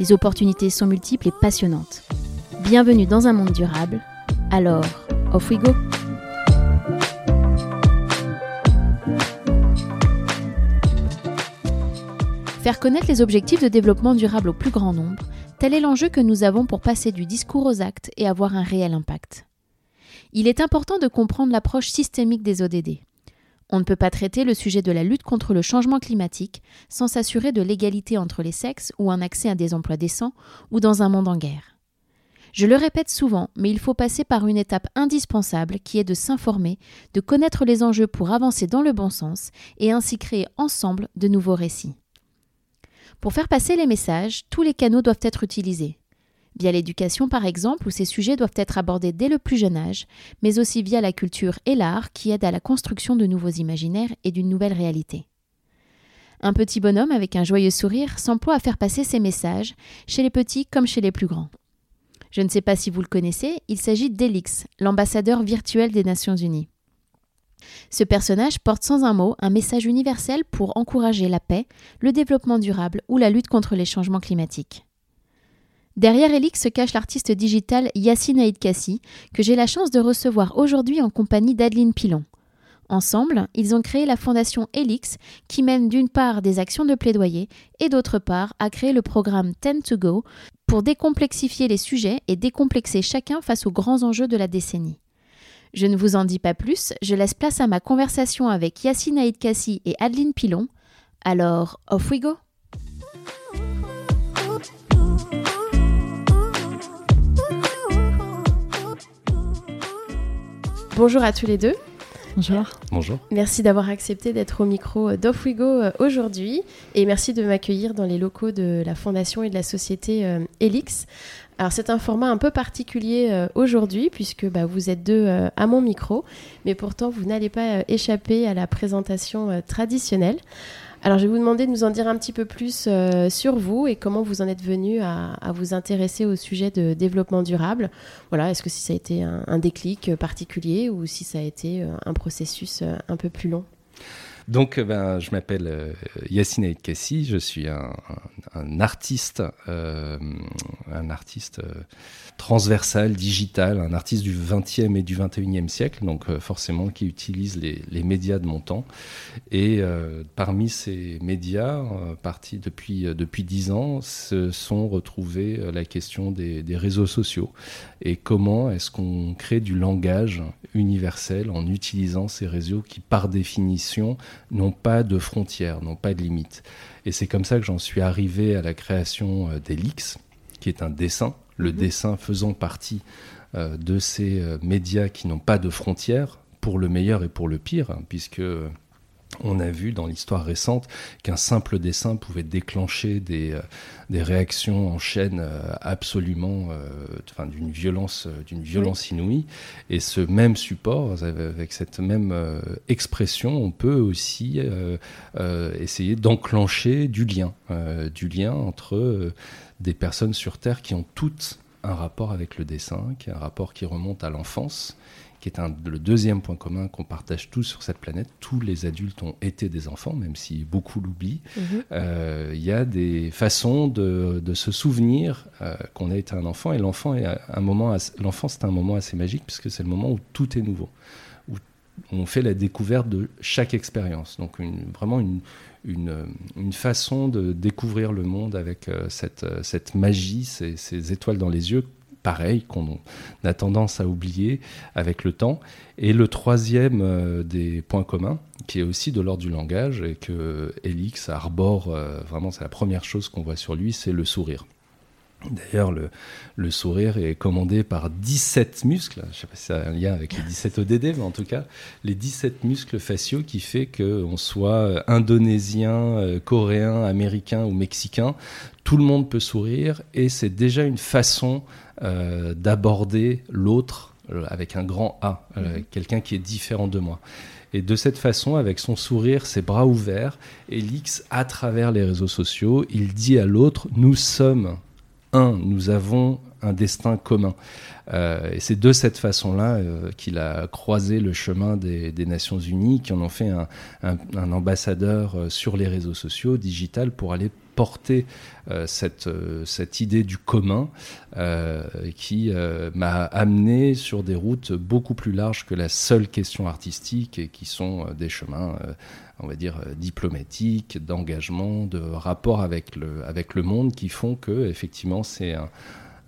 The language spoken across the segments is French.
Les opportunités sont multiples et passionnantes. Bienvenue dans un monde durable. Alors, off we go! Faire connaître les objectifs de développement durable au plus grand nombre, Tel est l'enjeu que nous avons pour passer du discours aux actes et avoir un réel impact. Il est important de comprendre l'approche systémique des ODD. On ne peut pas traiter le sujet de la lutte contre le changement climatique sans s'assurer de l'égalité entre les sexes ou un accès à des emplois décents ou dans un monde en guerre. Je le répète souvent, mais il faut passer par une étape indispensable qui est de s'informer, de connaître les enjeux pour avancer dans le bon sens et ainsi créer ensemble de nouveaux récits. Pour faire passer les messages, tous les canaux doivent être utilisés. Via l'éducation par exemple, où ces sujets doivent être abordés dès le plus jeune âge, mais aussi via la culture et l'art qui aident à la construction de nouveaux imaginaires et d'une nouvelle réalité. Un petit bonhomme avec un joyeux sourire s'emploie à faire passer ces messages, chez les petits comme chez les plus grands. Je ne sais pas si vous le connaissez, il s'agit d'Elix, l'ambassadeur virtuel des Nations Unies. Ce personnage porte sans un mot un message universel pour encourager la paix, le développement durable ou la lutte contre les changements climatiques. Derrière Elix se cache l'artiste digital Yassine Aïd Kassi, que j'ai la chance de recevoir aujourd'hui en compagnie d'Adeline Pilon. Ensemble, ils ont créé la fondation Elix, qui mène d'une part des actions de plaidoyer et d'autre part à créer le programme Ten to Go pour décomplexifier les sujets et décomplexer chacun face aux grands enjeux de la décennie. Je ne vous en dis pas plus, je laisse place à ma conversation avec Yassine Aïd Kassi et Adeline Pilon. Alors, off we go Bonjour à tous les deux. Bonjour. Bonjour. Merci d'avoir accepté d'être au micro d'Off We Go euh, aujourd'hui et merci de m'accueillir dans les locaux de la Fondation et de la société euh, Elix. Alors c'est un format un peu particulier euh, aujourd'hui puisque bah, vous êtes deux euh, à mon micro, mais pourtant vous n'allez pas euh, échapper à la présentation traditionnelle. Alors je vais vous demander de nous en dire un petit peu plus sur vous et comment vous en êtes venu à, vous intéresser au sujet de développement durable. Voilà, est-ce que ça a été un déclic particulier ou si ça a été un processus un peu plus long? Donc, euh, ben, je m'appelle euh, Yassine Aïd Kassi, je suis un, artiste, euh, un artiste transversal, digital, un artiste du 20e et du 21e siècle, donc forcément qui utilise les, médias de mon temps. Et parmi ces médias, partis depuis, depuis 10 ans, se sont retrouvés la question des, des réseaux sociaux et comment est-ce qu'on crée du langage universel en utilisant ces réseaux qui, par définition, n'ont pas de frontières, n'ont pas de limites. Et c'est comme ça que j'en suis arrivé à la création euh, d'Elix, qui est un dessin, le mhm. dessin faisant partie euh, de ces euh, médias qui n'ont pas de frontières, pour le meilleur et pour le pire, hein, puisque on a vu dans l'histoire récente qu'un simple dessin pouvait déclencher des, euh, des réactions en chaîne euh, absolument euh, d'une violence, d'une violence inouïe. Et ce même support, avec cette même expression, on peut aussi essayer d'enclencher du lien, du lien entre des personnes sur Terre qui ont toutes un rapport avec le dessin, qui est un rapport qui remonte à l'enfance qui est un, le deuxième point commun qu'on partage tous sur cette planète. Tous les adultes ont été des enfants, même si beaucoup l'oublient. Mhm. Euh, il y a des façons de, de se souvenir euh, qu'on a été un enfant, et l'enfant est un moment, l'enfant c'est un moment assez magique puisque c'est le moment où tout est nouveau, où on fait la découverte de chaque expérience. Donc une, vraiment une, une, une, façon de découvrir le monde avec euh, cette, cette magie, ces, ces étoiles dans les yeux pareil, qu'on a tendance à oublier avec le temps. Et le troisième euh, des points communs, qui est aussi de l'ordre du langage, et que Elix arbore, euh, vraiment c'est la première chose qu'on voit sur lui, c'est le sourire. D'ailleurs, le, le, sourire est commandé par 17 muscles. Je ne sais pas si ça a un lien avec les 17 ODD, mais en tout cas, les 17 muscles faciaux qui fait qu'on soit indonésien, euh, coréen, américain ou mexicain, tout le monde peut sourire et c'est déjà une façon d'aborder l'autre avec un grand A, mhm. quelqu'un qui est différent de moi. Et de cette façon, avec son sourire, ses bras ouverts, Elix, à travers les réseaux sociaux, il dit à l'autre, nous sommes un, nous avons un destin commun. Euh, et c'est de cette façon-là euh, qu'il a croisé le chemin des, Nations Unies, qui en ont fait un, ambassadeur euh, sur les réseaux sociaux, digital, pour aller porter cette, cette idée du commun qui m'a amené sur des routes beaucoup plus larges que la seule question artistique et qui sont des chemins on va dire, diplomatiques, d'engagement, de rapport avec le, avec le monde qui font que, effectivement, c'est un,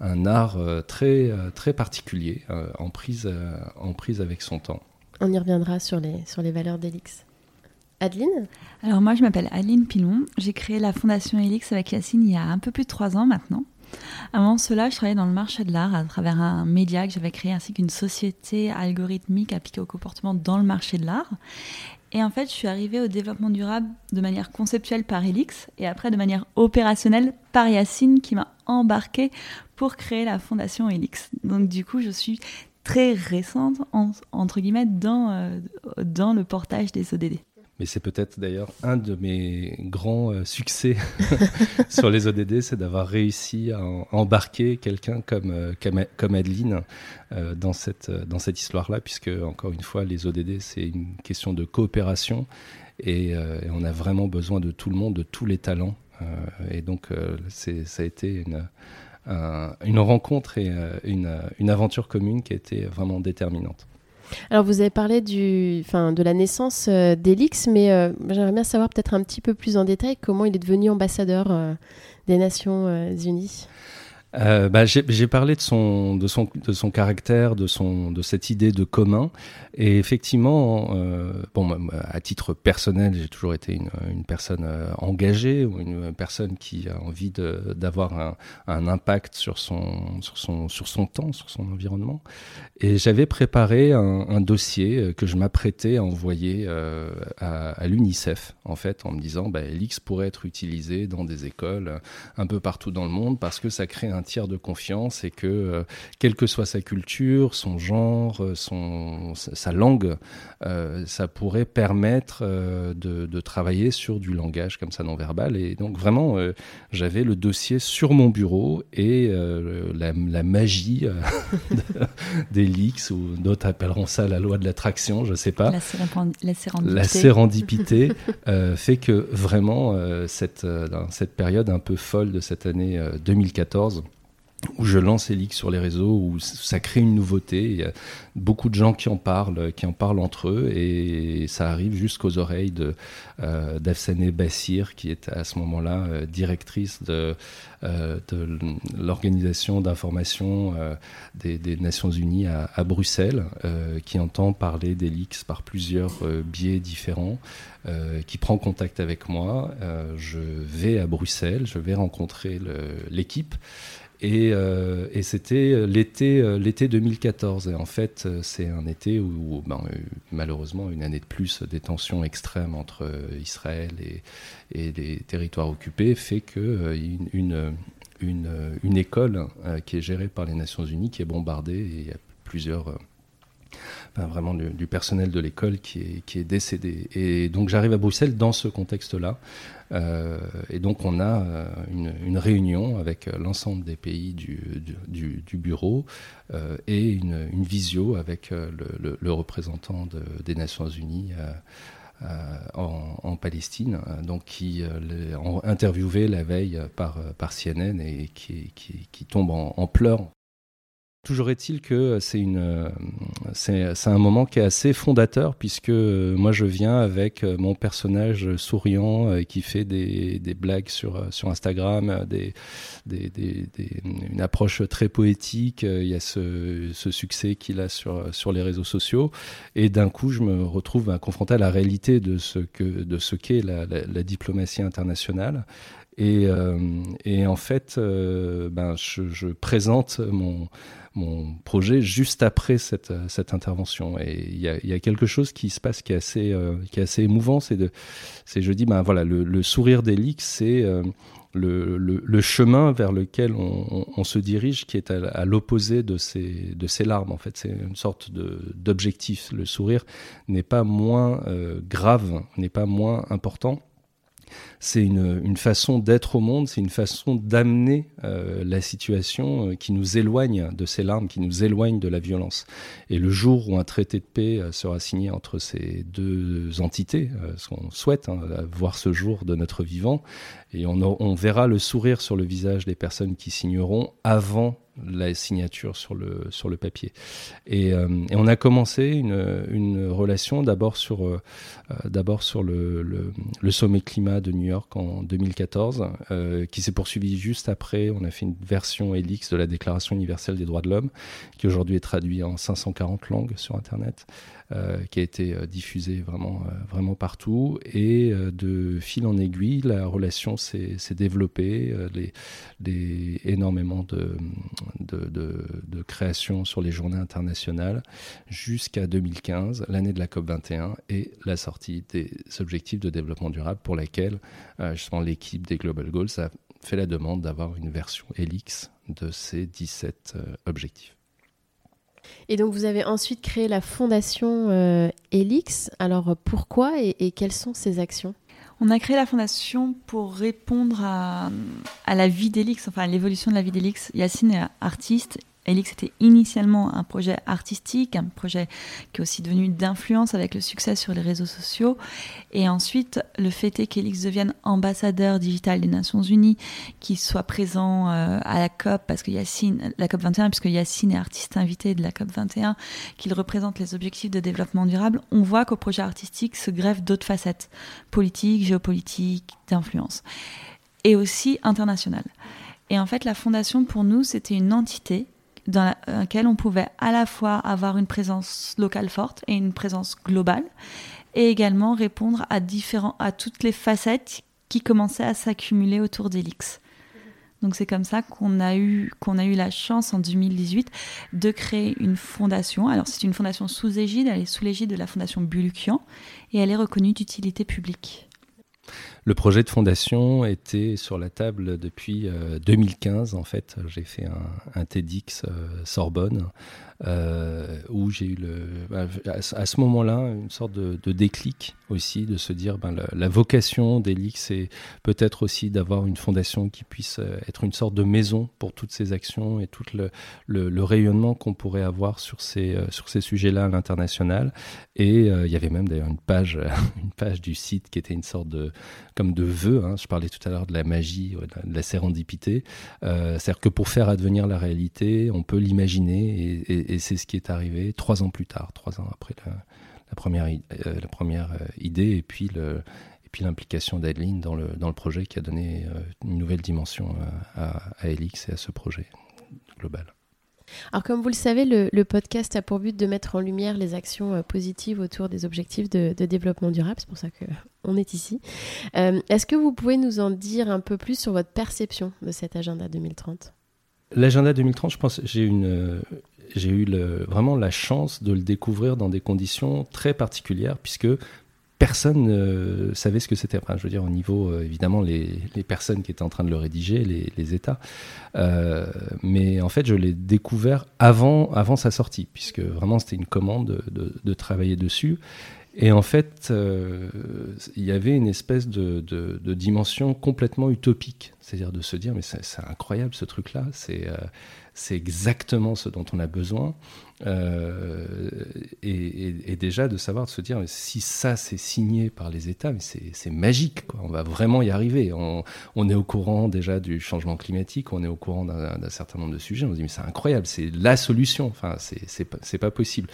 un art euh, très, euh, très particulier, euh, en, prise, en prise avec son temps. On y reviendra sur les, sur les valeurs d'Elix. Adeline Alors moi, je m'appelle Adeline Pilon. J'ai créé la fondation Elix avec Yacine il y a un peu plus de trois ans maintenant. Avant cela, je travaillais dans le marché de l'art à travers un média que j'avais créé ainsi qu'une société algorithmique appliquée au comportement dans le marché de l'art. Et en fait, je suis arrivée au développement durable de manière conceptuelle par Elix et après de manière opérationnelle par Yacine qui m'a embarquée pour créer la fondation Elix. Donc du coup, je suis très récente, entre guillemets, dans, euh, dans le portage des ODD. Mais c'est peut-être d'ailleurs un de mes grands euh, succès sur les ODD, c'est d'avoir réussi à, embarquer quelqu'un comme, euh, comme Adeline dans cette, dans cette histoire-là, puisque, encore une fois, les ODD, c'est une question de coopération et, on a vraiment besoin de tout le monde, de tous les talents. et donc, ça a été une une rencontre et euh, une, aventure commune qui a été vraiment déterminante. Alors vous avez parlé du, enfin, de la naissance euh, d'Elix, mais euh, j'aimerais bien savoir peut-être un petit peu plus en détail comment il est devenu ambassadeur des Nations Unies. Euh, bah, J'ai parlé de son, de, son, de son caractère, de, son, de cette idée de commun. Et effectivement, euh, bon, à titre personnel, j'ai toujours été une, une, personne euh, engagée ou une personne qui a envie d'avoir un, un, impact sur son, sur, son, sur son temps, sur son environnement. Et j'avais préparé un, un, dossier euh, que je m'apprêtais à envoyer à, à l'UNICEF, en fait, en me disant, bah, l'X pourrait être utilisé dans des écoles un peu partout dans le monde parce que ça crée un tiers de confiance et que, euh, quelle que soit sa culture, son genre, euh, son, sa langue, euh, ça pourrait permettre de, travailler sur du langage comme ça non verbal. Et donc vraiment, j'avais le dossier sur mon bureau et la, magie des leaks, ou d'autres appelleront ça la loi de l'attraction, je sais pas. La, sérendipité. La sérendipité fait que vraiment, cette, cette période un peu folle de cette année 2014, où je lance Elix sur les réseaux, où ça crée une nouveauté. Beaucoup de gens qui en parlent, qui en parlent entre eux, et ça arrive jusqu'aux oreilles de euh, Bassir, qui est à ce moment-là euh, directrice de, euh, l'organisation d'information euh, des, Nations Unies à, à Bruxelles, qui entend parler d'Elix par plusieurs biais différents. qui prend contact avec moi. je vais à Bruxelles, je vais rencontrer l'équipe. Euh, et, c'était euh, l'été, euh, l'été 2014. Et en fait, c'est un été où, ben, malheureusement, une année de plus des tensions extrêmes entre Israël et, les territoires occupés fait que une, école qui est gérée par les Nations Unies qui est bombardée et il y a plusieurs vraiment du, personnel de l'école qui est, décédé. Et donc j'arrive à Bruxelles dans ce contexte-là. Euh, et donc on a euh, une, réunion avec euh, l'ensemble des pays du, bureau euh, et une, visio avec le, représentant de, des Nations Unies. En, Palestine, donc qui ont interviewé la veille par, CNN et qui, tombe en pleurs Toujours est-il que c'est une, c'est, un moment qui est assez fondateur puisque euh, moi je viens avec euh, mon personnage souriant euh, qui fait des, des blagues sur, sur Instagram, des, des, une approche très poétique. Il y a ce, ce, succès qu'il a sur, sur les réseaux sociaux et d'un coup je me retrouve confronté à la réalité de ce que de ce qu'est la, la diplomatie internationale. Et, et en fait, ben, je, présente mon mon projet juste après cette, cette intervention. Et il y a, quelque chose qui se passe qui est assez, euh, qui est assez émouvant. C'est de, je dis, ben voilà, le, le sourire d'Elix, c'est euh, le, le, chemin vers lequel on, on, se dirige, qui est à, l'opposé de ces, de ces larmes. En fait, c'est une sorte d'objectif. Le sourire n'est pas moins euh, grave, n'est pas moins important c'est une, façon d'être au monde, c'est une façon d'amener euh, la situation euh, qui nous éloigne de ces larmes, qui nous éloigne de la violence. Et le jour où un traité de paix euh, sera signé entre ces deux entités, ce qu'on souhaite hein, voir ce jour de notre vivant, et on, on verra le sourire sur le visage des personnes qui signeront avant la signature sur le, sur le papier. Et, euh, on a commencé une, une relation d'abord sur, euh, d'abord sur le, le, sommet climat de New York en 2014, euh, qui s'est poursuivi juste après. On a fait une version Helix de la Déclaration universelle des droits de l'homme, qui aujourd'hui est traduite en 540 langues sur Internet. Euh, qui a été euh, diffusé vraiment, euh, vraiment partout. Et de fil en aiguille, la relation s'est développée, les, énormément de, de, de, créations sur les journées internationales, jusqu'à 2015, l'année de la COP21, et la sortie des objectifs de développement durable pour laquelle justement l'équipe des Global Goals a fait la demande d'avoir une version Helix de ces 17 objectifs. Et donc vous avez ensuite créé la fondation euh, Elix. Alors pourquoi et, quelles sont ces actions? On a créé la fondation pour répondre à, à la vie d'Elix, enfin à l'évolution de la vie d'Elix. Yacine est artiste Elix était initialement un projet artistique, un projet qui est aussi devenu d'influence avec le succès sur les réseaux sociaux. Et ensuite, le fait est qu'Elix devienne ambassadeur digital des Nations Unies, qu'il soit présent euh, à la COP, parce que Yacine, la COP 21, puisque Yacine est artiste invité de la COP 21, qu'il représente les objectifs de développement durable. On voit qu'au projet artistique se greffent d'autres facettes, politiques, géopolitiques, d'influence, et aussi internationales. Et en fait, la fondation, pour nous, c'était une entité dans laquelle on pouvait à la fois avoir une présence locale forte et une présence globale, et également répondre à, différents, à toutes les facettes qui commençaient à s'accumuler autour d'Elix. Donc c'est comme ça qu'on a eu qu'on a eu la chance en 2018 de créer une fondation. Alors c'est une fondation sous égide, elle est sous l'égide de la fondation Bulukian et elle est reconnue d'utilité publique. Le projet de fondation était sur la table depuis 2015. Euh, en fait, j'ai fait un, TEDx euh, Sorbonne où j'ai eu le, à, ce moment-là une sorte de, déclic aussi, de se dire ben, la, vocation d'Elix, c'est peut-être aussi d'avoir une fondation qui puisse euh, être une sorte de maison pour toutes ces actions et tout le, rayonnement qu'on pourrait avoir sur ces, euh, sur ces sujets-là à l'international. Et il y avait même d'ailleurs une page, une page du site qui était une sorte de, comme de vœu. Hein. je parlais tout à l'heure de la magie, de la, sérendipité. C'est-à-dire que pour faire advenir la réalité, on peut l'imaginer et c'est ce qui est arrivé trois ans plus tard, trois ans après la, première, euh, la première euh, idée et puis le, et puis l'implication d'Adeline dans le, dans le projet qui a donné euh, une nouvelle dimension à, à Elix et à ce projet global. Alors comme vous le savez, le, podcast a pour but de mettre en lumière les actions positives autour des objectifs de, développement durable, c'est pour ça qu'on est ici. Est-ce que vous pouvez nous en dire un peu plus sur votre perception de cet agenda 2030 L'agenda 2030, je pense, j'ai une, j'ai eu vraiment la chance de le découvrir dans des conditions très particulières, puisque personne ne savait ce que c'était. Je veux dire, au niveau, euh, évidemment, les, personnes qui étaient en train de le rédiger, les, États. Euh, mais en fait, je l'ai découvert avant, avant sa sortie, puisque vraiment, c'était une commande de, travailler dessus. Et en fait, euh, il y avait une espèce de, dimension complètement utopique, c'est-à-dire de se dire, mais c'est incroyable ce truc-là, c'est exactement ce dont on a besoin. Euh, et, déjà de savoir, de se dire, si ça c'est signé par les États, mais c'est magique, on va vraiment y arriver. On, est au courant déjà du changement climatique, on est au courant d'un certain nombre de sujets, on se dit, mais c'est incroyable, c'est la solution, enfin, c'est pas, pas possible.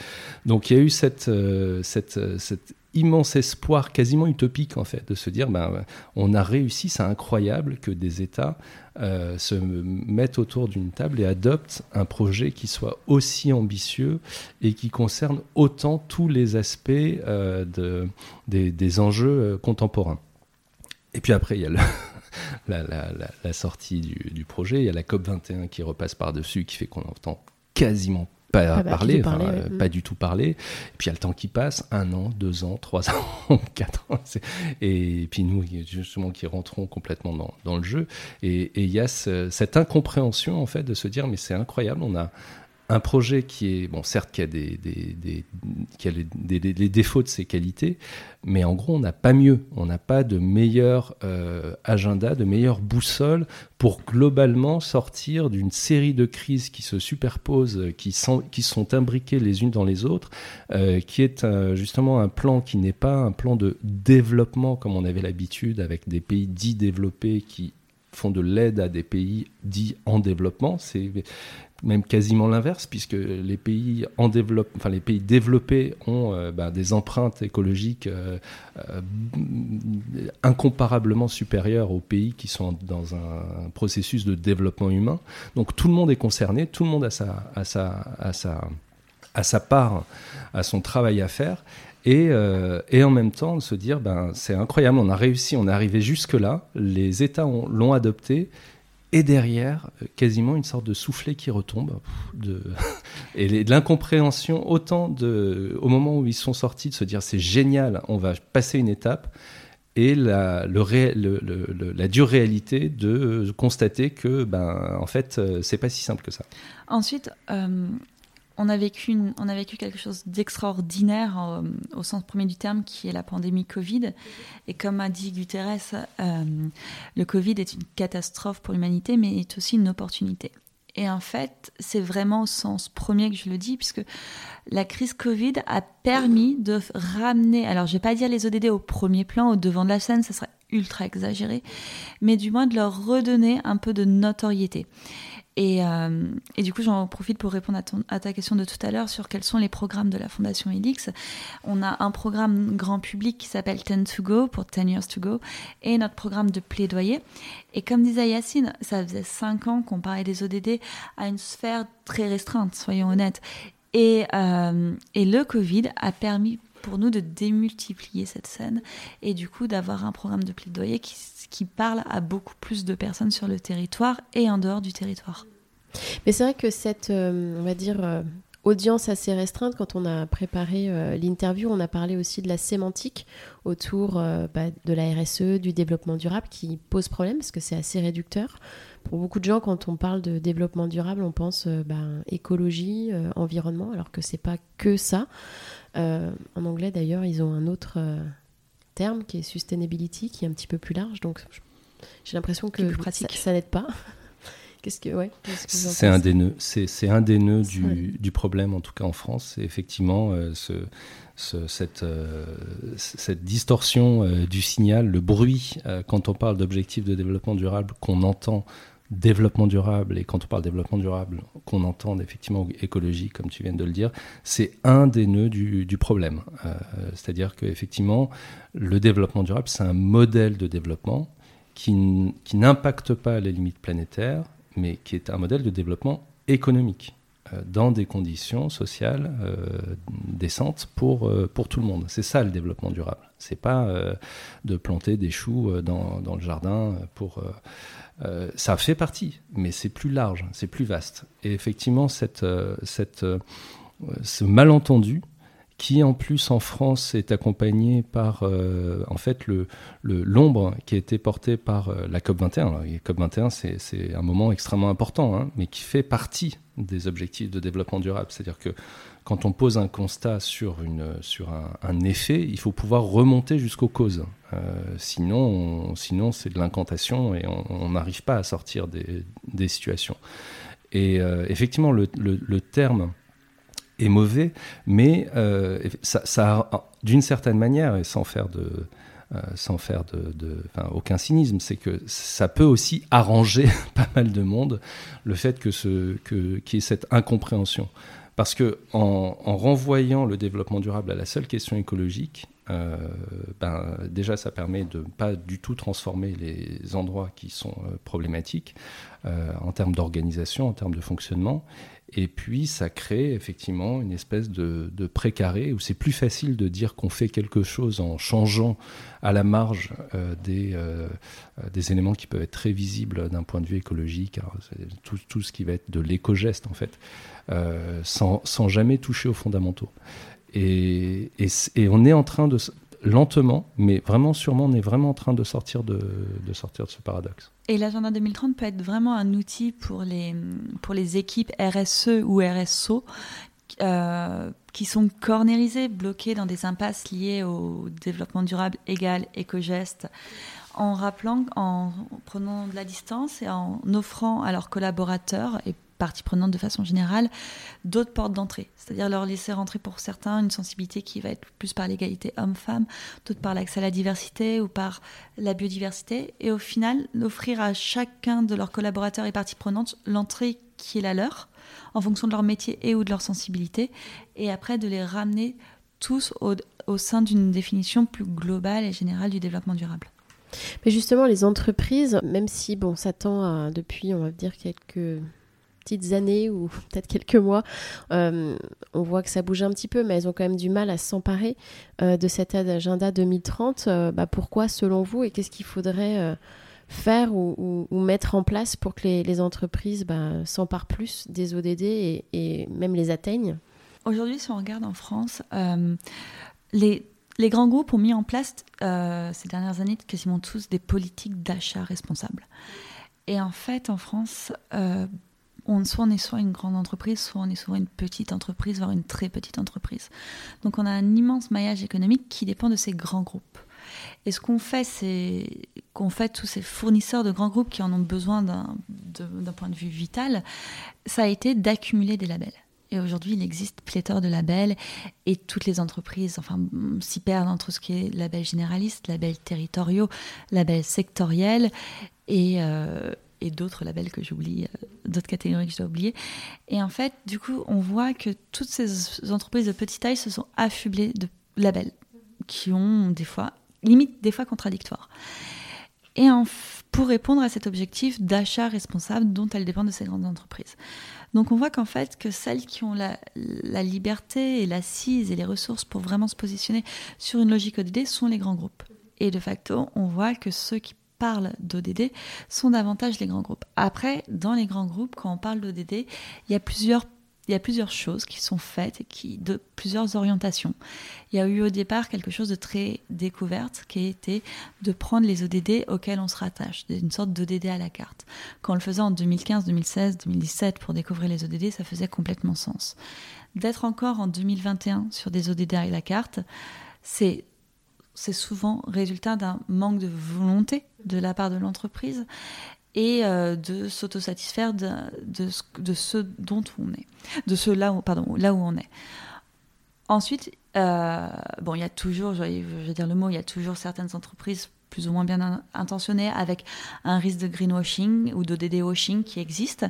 Donc il y a eu cette, euh, cette, cette immense espoir quasiment utopique en fait de se dire ben on a réussi c'est incroyable que des États euh, se mettent autour d'une table et adoptent un projet qui soit aussi ambitieux et qui concerne autant tous les aspects euh, de, des, enjeux euh, contemporains. Et puis après il y a la, sortie du, du, projet. Il y a la COP 21 qui repasse par dessus qui fait qu'on entend quasiment pas, parler, pas du tout parler. Et puis il y a le temps qui passe, un an, deux ans, trois ans, quatre ans. Et puis nous, justement, qui rentrons complètement dans, dans le jeu. Et il y a cette incompréhension, en fait, de se dire, mais c'est incroyable, on a un projet qui est, bon, certes, qui a, des, des, défauts de ses qualités, mais en gros, on n'a pas mieux. On n'a pas de meilleur euh, agenda, de meilleure boussole pour globalement sortir d'une série de crises qui se superposent, qui sont, imbriquées les unes dans les autres, euh, qui est justement un plan qui n'est pas un plan de développement comme on avait l'habitude avec des pays dits développés qui font de l'aide à des pays dits en développement. C'est même quasiment l'inverse, puisque les pays, en développe, enfin, les pays développés ont euh, bah, des empreintes écologiques euh, euh, incomparablement supérieures aux pays qui sont dans un processus de développement humain. Donc tout le monde est concerné, tout le monde a sa, a a part, a son travail à faire. Et, et, en même temps, de se dire, ben, c'est incroyable, on a réussi, on est arrivé jusque-là, les États l'ont adopté, et derrière, euh, quasiment une sorte de soufflet qui retombe, de, et de l'incompréhension autant de, au moment où ils sont sortis de se dire c'est génial, on va passer une étape, et la, dure réalité de constater que, ben, en fait, euh, c'est pas si simple que ça. Ensuite, euh, on a vécu, on a vécu quelque chose d'extraordinaire euh, au sens premier du terme, qui est la pandémie Covid. Et comme a dit Guterres, euh, le Covid est une catastrophe pour l'humanité, mais est aussi une opportunité. Et en fait, c'est vraiment au sens premier que je le dis, puisque la crise Covid a permis de ramener, alors je vais pas dire les ODD au premier plan, au devant de la scène, ça serait ultra exagéré, mais du moins de leur redonner un peu de notoriété. Euh, et, du coup, j'en profite pour répondre à, ta question de tout à l'heure sur quels sont les programmes de la Fondation Helix. On a un programme grand public qui s'appelle Ten to Go pour Ten Years to Go et notre programme de plaidoyer. Et comme disait Yacine, ça faisait cinq ans qu'on parlait des ODD à une sphère très restreinte, soyons honnêtes. Et, euh, et le Covid a permis pour nous de démultiplier cette scène et du coup d'avoir un programme de plaidoyer qui, parle à beaucoup plus de personnes sur le territoire et en dehors du territoire. Mais c'est vrai que cette, euh, on va dire, euh, audience assez restreinte, quand on a préparé euh, l'interview, on a parlé aussi de la sémantique autour bah, de la RSE, du développement durable, qui pose problème parce que c'est assez réducteur. Pour beaucoup de gens, quand on parle de développement durable, on pense bah, écologie, environnement, alors que c'est pas que ça. En anglais, d'ailleurs, ils ont un autre terme qui est sustainability, qui est un petit peu plus large. Donc j'ai l'impression que ça, n'aide pas. Qu'est-ce que, ouais, c'est un des nœuds, c'est un des nœuds du, du, problème en tout cas en France. C'est effectivement euh, ce, ce, cette, euh, cette distorsion euh, du signal, le bruit quand on parle d'objectifs de développement durable qu'on entend développement durable, et quand on parle développement durable, qu'on entend effectivement écologie, comme tu viens de le dire, c'est un des nœuds du, problème. Euh, c'est-à-dire qu'effectivement, le développement durable, c'est un modèle de développement qui, qui n'impacte pas les limites planétaires, mais qui est un modèle de développement économique euh, dans des conditions sociales euh, décentes pour, pour tout le monde. C'est ça le développement durable. C'est pas de planter des choux dans, dans le jardin pour euh, ça fait partie, mais c'est plus large, c'est plus vaste. Et effectivement, cette, euh, euh, ce malentendu, qui en plus en France est accompagné par en fait le l'ombre qui a été portée par la COP 21. la COP 21 c'est un moment extrêmement important, hein, mais qui fait partie des objectifs de développement durable. C'est-à-dire que quand on pose un constat sur, une, sur un, effet, il faut pouvoir remonter jusqu'aux causes. Euh, sinon, sinon c'est de l'incantation et on n'arrive pas à sortir des, des situations. Et euh, effectivement, le, le, terme est mauvais, mais euh, ça, d'une certaine manière, et sans faire de, sans faire de, aucun cynisme, c'est que ça peut aussi arranger pas mal de monde le fait que qu'il y ait cette incompréhension. Parce que en, renvoyant le développement durable à la seule question écologique, euh, ben, déjà ça permet de ne pas du tout transformer les endroits qui sont euh, problématiques en termes d'organisation, en termes de fonctionnement. Et puis ça crée effectivement une espèce de, précaré où c'est plus facile de dire qu'on fait quelque chose en changeant à la marge des, des éléments qui peuvent être très visibles d'un point de vue écologique, tout, tout, ce qui va être de l'éco-geste en fait, sans, sans, jamais toucher aux fondamentaux. Et, on est en train de, lentement, mais vraiment sûrement, on est vraiment en train de sortir de, sortir de ce paradoxe. Et l'agenda 2030 peut être vraiment un outil pour les, pour les équipes RSE ou RSO euh, qui sont cornérisées, bloquées dans des impasses liées au développement durable égal, éco-geste, en rappelant, en prenant de la distance et en offrant à leurs collaborateurs et parties prenantes de façon générale, d'autres portes d'entrée. C'est-à-dire leur laisser rentrer pour certains une sensibilité qui va être plus par l'égalité homme-femme, d'autres par l'accès à la diversité ou par la biodiversité. Et au final, offrir à chacun de leurs collaborateurs et parties prenantes l'entrée qui est la leur, en fonction de leur métier et ou de leur sensibilité, et après de les ramener tous au, au sein d'une définition plus globale et générale du développement durable. Mais justement, les entreprises, même si bon, ça tend depuis, on va dire, quelques années ou peut-être quelques mois, euh, on voit que ça bouge un petit peu, mais elles ont quand même du mal à s'emparer euh, de cet agenda 2030. Euh, bah, pourquoi, selon vous, et qu'est-ce qu'il faudrait faire ou, mettre en place pour que les, entreprises bah, s'emparent plus des ODD et, même les atteignent? Aujourd'hui, si on regarde en France, les, grands groupes ont mis en place ces dernières années quasiment tous des politiques d'achat responsables. Et en fait, en France, on, soit on est soit une grande entreprise, soit on est soit une petite entreprise, voire une très petite entreprise. Donc on a un immense maillage économique qui dépend de ces grands groupes. Et ce qu'on fait, c'est qu'on fait tous ces fournisseurs de grands groupes qui en ont besoin d'un point de vue vital, ça a été d'accumuler des labels. Et aujourd'hui, il existe pléthore de labels et toutes les entreprises enfin, s'y perdent entre ce qui est label généraliste, label territoriaux, label sectoriel et, euh, et d'autres labels que j'oublie, euh, d'autres catégories que je dois. Et en fait, du coup, on voit que toutes ces entreprises de petite taille se sont affublées de labels qui ont des fois, limite des fois contradictoires. Et en, pour répondre à cet objectif d'achat responsable dont elles dépendent de ces grandes entreprises. Donc on voit qu'en fait que celles qui ont la, la liberté et l'assise et les ressources pour vraiment se positionner sur une logique ODD sont les grands groupes. Et de facto, on voit que ceux qui parlent d'ODD sont davantage les grands groupes. Après, dans les grands groupes, quand on parle d'ODD, il y a plusieurs il y a plusieurs choses qui sont faites qui de plusieurs orientations. Il y a eu au départ quelque chose de très découverte qui a été de prendre les ODD auxquels on se rattache, une sorte d'ODD à la carte. Quand on le faisait en 2015, 2016, 2017 pour découvrir les ODD, ça faisait complètement sens. D'être encore en 2021 sur des ODD à la carte, c'est c'est souvent résultat d'un manque de volonté de la part de l'entreprise et euh, de s'autosatisfaire de, de, ce dont on est, de ce là où, pardon, là où on est. Ensuite, euh, bon, il y a toujours, je vais dire le mot, il y a toujours certaines entreprises plus ou moins bien intentionnées avec un risque de greenwashing ou de DD washing qui existe,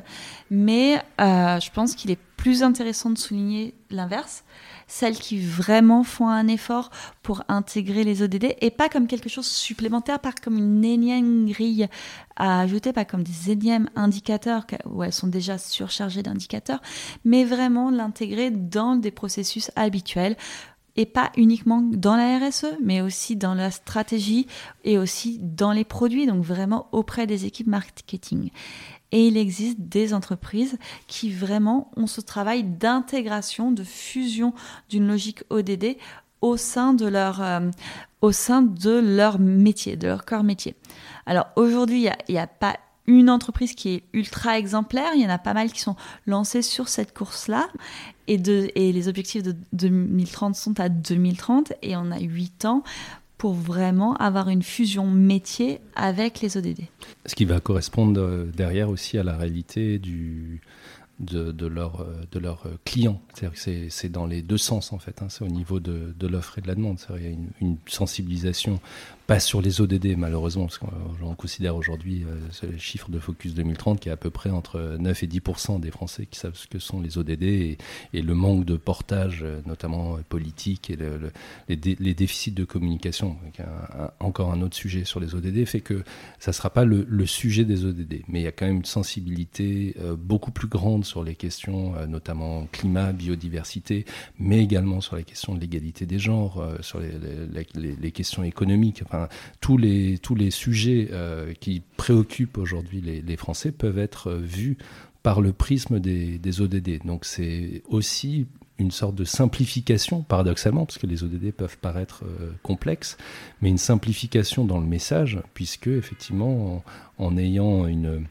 mais euh, je pense qu'il est plus intéressant de souligner l'inverse, celles qui vraiment font un effort pour intégrer les ODD et pas comme quelque chose supplémentaire, pas comme une énième grille à ajouter, pas comme des énièmes indicateurs où elles sont déjà surchargées d'indicateurs, mais vraiment l'intégrer dans des processus habituels et pas uniquement dans la RSE, mais aussi dans la stratégie et aussi dans les produits, donc vraiment auprès des équipes marketing. Et il existe des entreprises qui vraiment ont ce travail d'intégration, de fusion d'une logique ODD au sein de leur, euh, au sein de leur métier, de leur corps métier. Alors aujourd'hui, il n'y a, pas une entreprise qui est ultra exemplaire, il y en a pas mal qui sont lancés sur cette course-là. Et, et les objectifs de 2030 sont à 2030 et on a 8 ans pour vraiment avoir une fusion métier avec les ODD. Ce qui va correspondre euh, derrière aussi à la réalité du, de, de leurs de leur clients. C'est-à-dire que c'est dans les deux sens en fait. Hein. C'est au niveau de, de l'offre et de la demande. Il y a une sensibilisation pas sur les ODD malheureusement, parce qu'on considère aujourd'hui euh, le chiffre de Focus 2030 qui est à peu près entre 9 et 10% des Français qui savent ce que sont les ODD et, le manque de portage, euh, notamment euh, politique et les, déficits de communication, encore un autre sujet sur les ODD, fait que ça ne sera pas le, sujet des ODD. Mais il y a quand même une sensibilité beaucoup plus grande sur les questions, notamment climat, biodiversité, mais également sur les questions de l'égalité des genres, sur les, questions économiques. Tous les, tous les sujets euh, qui préoccupent aujourd'hui les, Français peuvent être vus par le prisme des, ODD. Donc c'est aussi une sorte de simplification, paradoxalement, parce que les ODD peuvent paraître euh, complexes, mais une simplification dans le message, puisque effectivement, en ayant une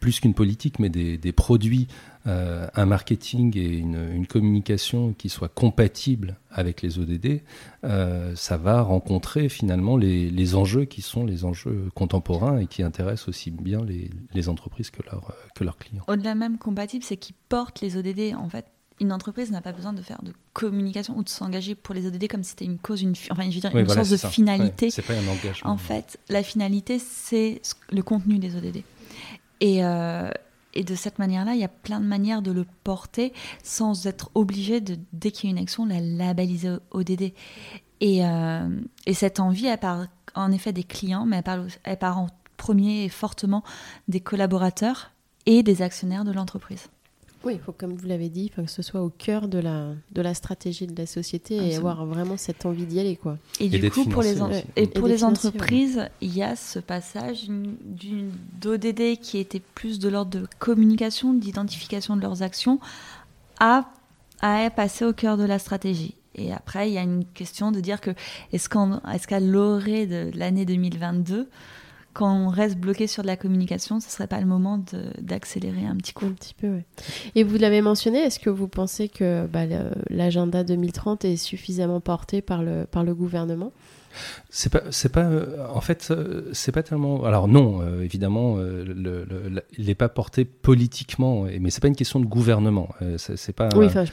plus qu'une politique, mais des, produits, euh, un marketing et une, communication qui soient compatibles avec les ODD, euh, ça va rencontrer finalement les, enjeux qui sont les enjeux contemporains et qui intéressent aussi bien les, entreprises que, que leurs clients. Au-delà même compatible, c'est qu'ils portent les ODD. En fait, une entreprise n'a pas besoin de faire de communication ou de s'engager pour les ODD comme si c'était une cause, une, enfin, une, une source de finalité. c'est pas un engagement. En fait, la finalité, c'est le contenu des ODD. Euh, et, de cette manière-là, il y a plein de manières de le porter sans être obligé de, dès qu'il y a une action, la labelliser ODD. Et, euh, et cette envie, elle part en effet des clients, mais elle part, elle part en premier et fortement des collaborateurs et des actionnaires de l'entreprise. Oui, il faut, comme vous l'avez dit, que ce soit au cœur de la, de la stratégie de la société et avoir vraiment cette envie d'y aller. Quoi. Et, du coup, pour les, et pour les entreprises, il y a ce passage d'ODD qui était plus de l'ordre de communication, d'identification de leurs actions, à, à passer au cœur de la stratégie. Et après, il y a une question de dire que est-ce qu'à l'orée de l'année 2022, quand on reste bloqué sur de la communication, ce serait pas le moment d'accélérer un petit coup. Un petit peu, oui. Et vous l'avez mentionné, est-ce que vous pensez que bah, l'agenda 2030 est suffisamment porté par le, par le gouvernement? C'est pas, c'est pas, euh, en fait, euh, c'est pas tellement. Alors non, euh, évidemment, le, il n'est pas porté politiquement, mais c'est pas une question de gouvernement. c'est pas. Oui, enfin.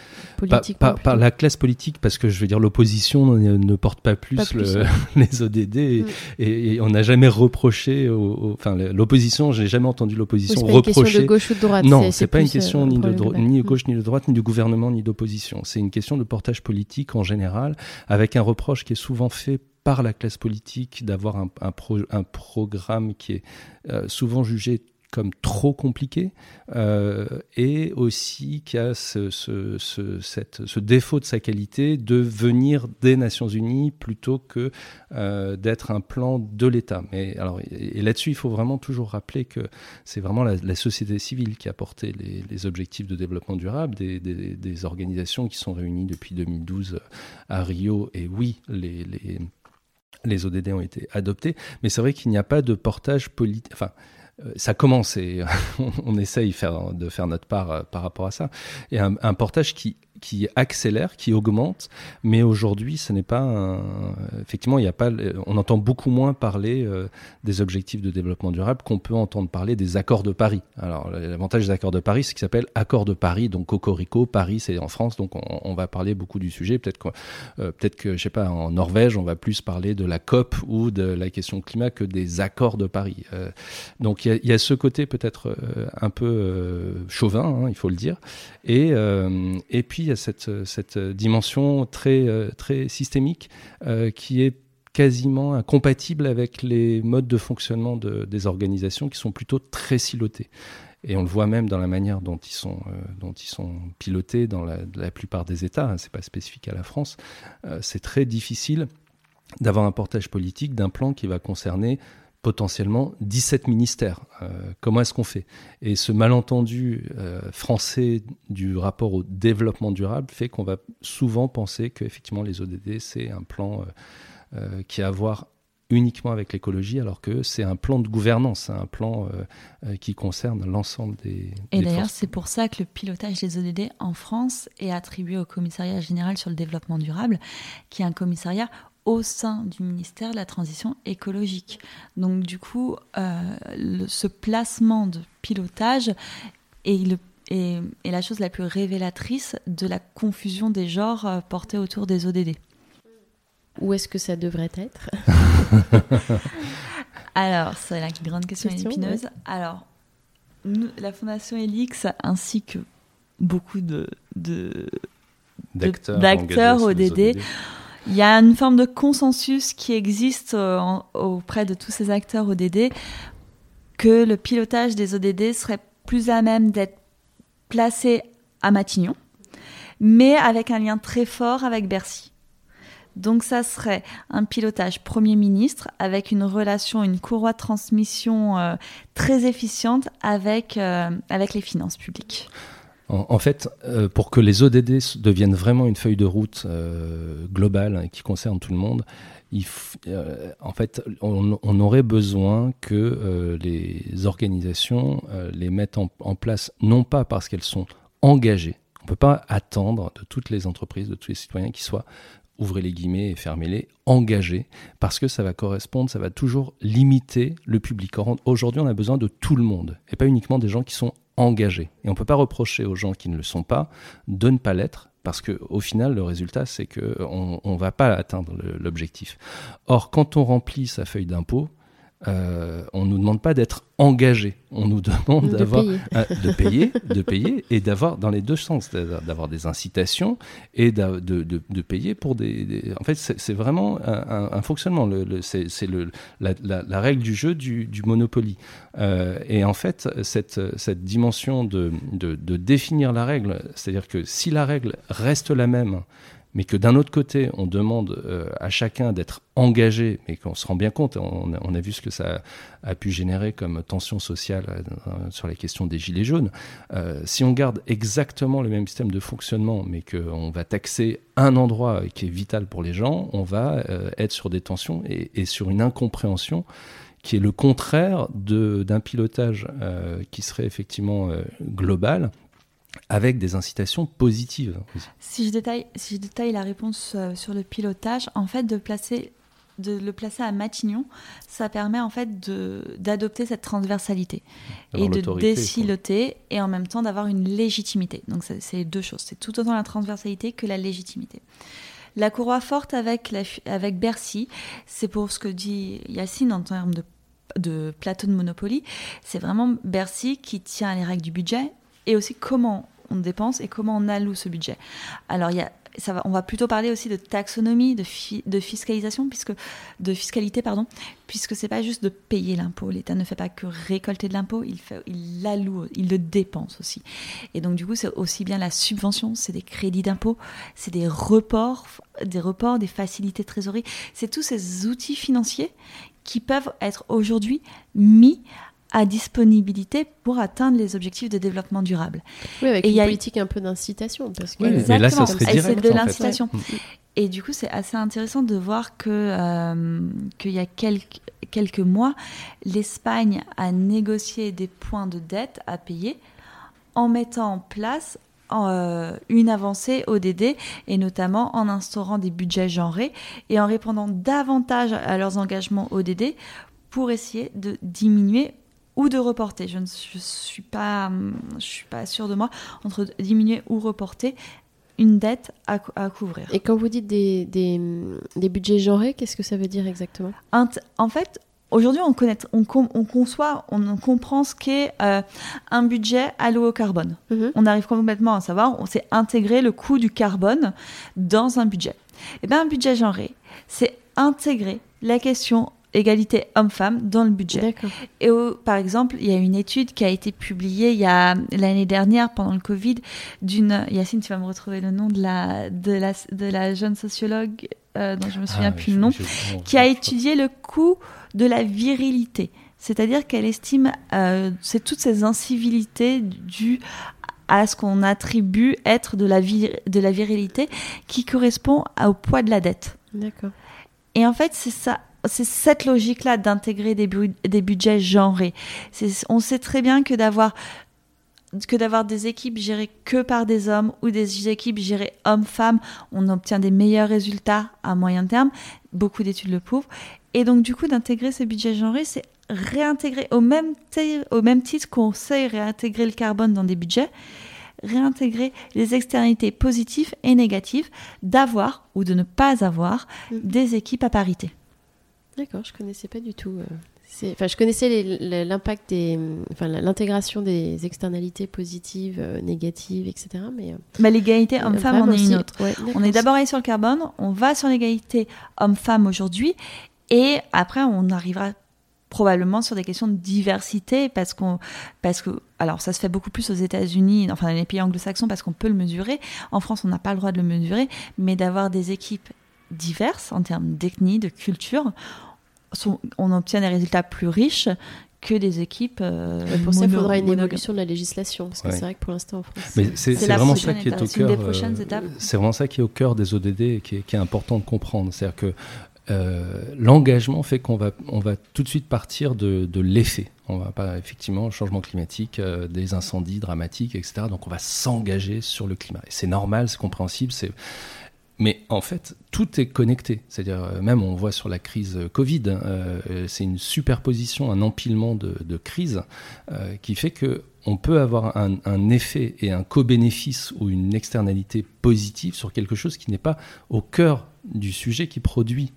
Par, la classe politique, parce que je veux dire, l'opposition ne, porte pas plus, les ODD, mm. et, on n'a jamais reproché. enfin, l'opposition, j'ai jamais entendu l'opposition reprocher. C'est une question de gauche ou de droite. Non, c'est pas une question ni de ni de gauche ni de droite, ni du gouvernement ni d'opposition. C'est une question de portage politique en général, avec un reproche qui est souvent fait par la classe politique d'avoir un, un, programme qui est euh, souvent jugé comme trop compliqué euh, et aussi qui a ce, défaut de sa qualité de venir des Nations Unies plutôt que euh, d'être un plan de l'État. Mais et, là-dessus, il faut vraiment toujours rappeler que c'est vraiment la, société civile qui a porté les, objectifs de développement durable, des, organisations qui sont réunies depuis 2012 à Rio. Et oui, les les ODD ont été adoptés, mais c'est vrai qu'il n'y a pas de portage politique. Enfin, euh, ça commence et on essaye de faire notre part euh, par rapport à ça. Et un portage qui qui accélère, qui augmente, mais aujourd'hui, ce n'est pas un... effectivement, il y a pas, on entend beaucoup moins parler euh, des objectifs de développement durable qu'on peut entendre parler des accords de Paris. Alors, l'avantage des accords de Paris, c'est qu'il s'appelle accord de Paris, donc Cocorico, Paris, c'est en France, donc on, va parler beaucoup du sujet. Peut-être que, euh, peut-être que, je sais pas, en Norvège, on va plus parler de la COP ou de la question climat que des accords de Paris. Euh, donc, il y, a, ce côté peut-être un peu chauvin, hein, il faut le dire, et et puis cette, cette dimension très, euh, très systémique euh, qui est quasiment incompatible avec les modes de fonctionnement des organisations qui sont plutôt très silotés. Et on le voit même dans la manière dont ils sont, euh, dont ils sont pilotés dans la, plupart des États. Hein, c'est pas spécifique à la France. c'est très difficile d'avoir un portage politique d'un plan qui va concerner potentiellement 17 ministères. Euh, comment est-ce qu'on fait? Et ce malentendu euh, français du rapport au développement durable fait qu'on va souvent penser qu'effectivement les ODD, c'est un plan euh, qui a à voir uniquement avec l'écologie, alors que c'est un plan de gouvernance, un plan qui concerne l'ensemble des... Et d'ailleurs, c'est pour ça que le pilotage des ODD en France est attribué au commissariat général sur le développement durable, qui est un commissariat au sein du ministère de la Transition écologique. Donc du coup, euh, ce placement de pilotage est, le, est, la chose la plus révélatrice de la confusion des genres euh, portés autour des ODD. Où est-ce que ça devrait être? Alors, c'est la grande question, Question, épineuse. Alors, nous, la Fondation Elix, ainsi que beaucoup de, de D'acteurs, ODD. Il y a une forme de consensus qui existe euh, auprès de tous ces acteurs ODD que le pilotage des ODD serait plus à même d'être placé à Matignon, mais avec un lien très fort avec Bercy. Donc ça serait un pilotage Premier ministre avec une relation, une courroie de transmission euh, très efficiente avec, euh, avec les finances publiques. En, fait, euh, pour que les ODD deviennent vraiment une feuille de route euh, globale qui concerne tout le monde, euh, en fait, on, aurait besoin que les organisations les mettent en, place, non pas parce qu'elles sont engagées. On ne peut pas attendre de toutes les entreprises, de tous les citoyens qui soient, ouvrez les guillemets et fermez-les, engagés, parce que ça va correspondre, ça va toujours limiter le public. Aujourd'hui, on a besoin de tout le monde, et pas uniquement des gens qui sont engagés. Et on ne peut pas reprocher aux gens qui ne le sont pas de ne pas l'être, parce qu'au final, le résultat, c'est qu'on ne va pas atteindre l'objectif. Or, quand on remplit sa feuille d'impôt, euh, on ne nous demande pas d'être engagé, on nous demande De d'avoir payer. euh, de payer, de payer et d'avoir dans les deux sens, d'avoir des incitations et de, de, de payer pour des. des- En fait, c'est c'est vraiment un, fonctionnement. Le, le- c'est c'est le- la, la- la règle du jeu du, du Monopoly. Euh, et en fait, cette, cette dimension de définir la règle, c'est-à-dire que si la règle reste la même, mais que d'un autre côté, on demande euh, à chacun d'être engagé, mais qu'on se rend bien compte, on, a- vu ce que ça a pu générer comme tension sociale euh, sur la question des gilets jaunes. Euh, si on garde exactement le même système de fonctionnement, mais qu'on va taxer un endroit qui est vital pour les gens, on va être sur des tensions et, sur une incompréhension qui est le contraire d'un pilotage qui serait effectivement global, avec des incitations positives. Si je détaille, si je détaille la réponse euh, sur le pilotage, en fait, de placer de le placer à Matignon, ça permet en fait d'adopter cette transversalité et de déciloter et en même temps d'avoir une légitimité. Donc c'est deux choses, c'est tout autant la transversalité que la légitimité. La courroie forte avec, la, avec Bercy, c'est pour ce que dit Yacine en termes de, de plateau de Monopoly, c'est vraiment Bercy qui tient les règles du budget et aussi comment on dépense et comment on alloue ce budget. Alors il y a ça on va plutôt parler aussi de taxonomie, de, fi- fiscalisation, puisque de fiscalité, pardon, puisque c'est pas juste de payer l'impôt. L'État ne fait pas que récolter de l'impôt, il l'alloue, il le dépense aussi. Et donc du coup, c'est aussi bien la subvention, c'est des crédits d'impôt, c'est des reports, des reports, des facilités de trésorerie. C'est tous ces outils financiers qui peuvent être aujourd'hui mis à disponibilité pour atteindre les objectifs de développement durable. Oui, avec Et une il y a- politique un peu d'incitation. Parce que Oui, mais là, ça Exactement. serait Et direct. c'est de l'incitation. Mm. Et du coup, c'est assez intéressant de voir que euh, qu'il y a quelques, quelques mois, l'Espagne a négocié des points de dette à payer en mettant en place euh, une avancée ODD et notamment en instaurant des budgets genrés et en répondant davantage à leurs engagements ODD pour essayer de diminuer ou de reporter. Je ne je suis pas, hum, je suis pas sûre de moi entre diminuer ou reporter une dette à, cou- à couvrir. Et quand vous dites des, des, des budgets genrés, qu'est-ce que ça veut dire exactement? En fait, aujourd'hui, on, connaît, on, conçoit, on comprend ce qu'est euh, un budget alloué au carbone. Mhm. On arrive complètement à savoir, on s'est intégré le coût du carbone dans un budget. Et bien, un budget genré, c'est intégrer la question égalité homme-femme dans le budget. Et au- par exemple, il y a une étude qui a été publiée il y a l'année dernière pendant le Covid d'une Yacine, tu vas me retrouver le nom de la de la de la jeune sociologue euh, dont je me souviens Ah, plus le nom, je- je- qui a étudié le coût de la virilité. C'est-à-dire qu'elle estime euh, c'est toutes ces incivilités dues à ce qu'on attribue être de la, vir- de la virilité qui correspond au poids de la dette. D'accord. Et en fait, c'est ça, c'est cette logique-là d'intégrer des, bu- des budgets genrés. On sait très bien que d'avoir que d'avoir des équipes gérées que par des hommes ou des équipes gérées hommes-femmes, on obtient des meilleurs résultats à moyen terme. Beaucoup d'études le prouvent. Et donc, du coup, d'intégrer ces budgets genrés, c'est réintégrer au même, au même titre qu'on sait réintégrer le carbone dans des budgets, réintégrer les externalités positives et négatives d'avoir ou de ne pas avoir Mhm. des équipes à parité. D'accord, je connaissais pas du tout. euh, Enfin, je connaissais l'impact des, enfin, l'intégration des externalités positives, euh, négatives, etc. Mais euh, Bah, l'égalité homme-femme en est une autre. ouais, On est d'abord allé sur le carbone, on va sur l'égalité homme-femme aujourd'hui, et après on arrivera probablement sur des questions de diversité parce qu'on parce que alors ça se fait beaucoup plus aux États-Unis enfin dans les pays anglo-saxons parce qu'on peut le mesurer en France on n'a pas le droit de le mesurer mais d'avoir des équipes diverses en termes d'ethnie de culture sont- on obtient des résultats plus riches que des équipes euh, Pour ça, il faudra une évolution de la législation, parce que Ouais. c'est vrai que pour l'instant en France. Mais c'est- vraiment ça qui est au cœur. des prochaines euh, étapes. C'est vraiment ça qui est au cœur des ODD et qui est, qui est important de comprendre. C'est-à-dire que euh, l'engagement fait qu'on va, on va tout de suite partir de, de l'effet. On va pas effectivement le changement climatique, euh, des incendies dramatiques, etc. Donc on va s'engager sur le climat. Et c'est normal, c'est compréhensible, c'est mais en fait, tout est connecté. C'est-à-dire, euh, même on voit sur la crise euh, Covid, euh, euh, c'est une superposition, un empilement de, crises qui fait que on peut avoir un, effet et un co-bénéfice ou une externalité positive sur quelque chose qui n'est pas au cœur du sujet qui produit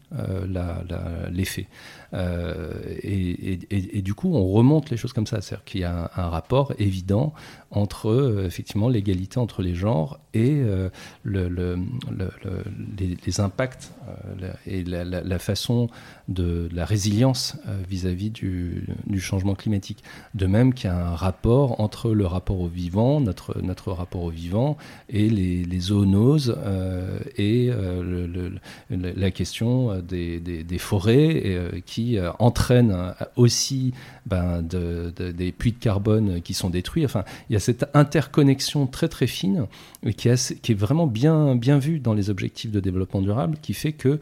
l'effet. Euh, et, du coup, on remonte les choses comme ça. C'est-à-dire qu'il y a un, rapport évident entre euh, effectivement l'égalité entre les genres et euh, le, le- le- le- les, impacts et la, façon de la résilience vis-à-vis du, changement climatique. De même qu'il y a un rapport entre le rapport au vivant, notre, notre rapport au vivant, et les, les zoonoses et la question des, des- forêts euh, euh, entraînent euh, aussi ben, de- de- des puits de carbone qui sont détruits. Enfin, il y a cette interconnexion très très fine et qui est, assez- qui est vraiment bien, bien vue dans les objectifs de développement durable, qui fait que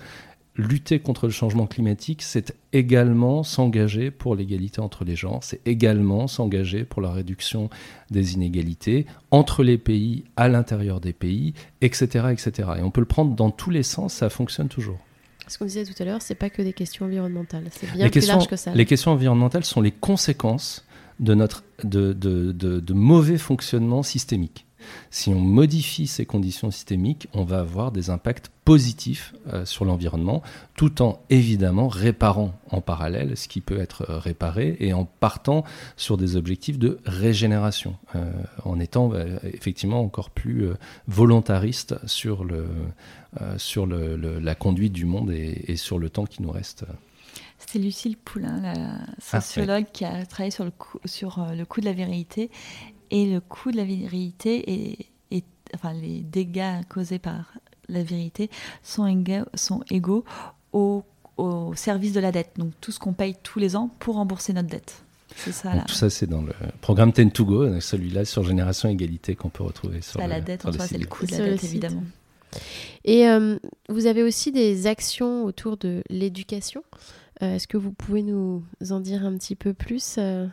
lutter contre le changement climatique, c'est également s'engager pour l'égalité entre les genres, c'est également s'engager pour la réduction des inégalités entre les pays, à l'intérieur des pays, etc., etc. Et on peut le prendre dans tous les sens, ça fonctionne toujours. Ce qu'on disait tout à l'heure, c'est pas que des questions environnementales, c'est bien les, plus questions, large que ça. les questions environnementales sont les conséquences de notre de, de- de- de mauvais fonctionnement systémique. Si on modifie ces conditions systémiques, on va avoir des impacts positifs euh, sur l'environnement, tout en évidemment réparant en parallèle ce qui peut être euh, réparé et en partant sur des objectifs de régénération, euh, en étant euh, effectivement encore plus volontariste sur, le, sur le- le- la conduite du monde et, et sur le temps qui nous reste. C'était Lucille Poulain, la sociologue qui a travaillé sur le coût, sur le coût de la vérité. Et le coût de la vérité et, et- enfin, les dégâts causés par la vérité sont égaux, sont égaux au, au service de la dette. Donc tout ce qu'on paye tous les ans pour rembourser notre dette. C'est ça là. tout ça, c'est dans le programme Ten to Go, celui-là sur Génération Égalité qu'on peut retrouver sur Pas le, la dette en soi, c'est le coût de la dette évidemment. Et euh, vous avez aussi des actions autour de l'éducation. Euh, Est-ce que vous pouvez nous en dire un petit peu plus euh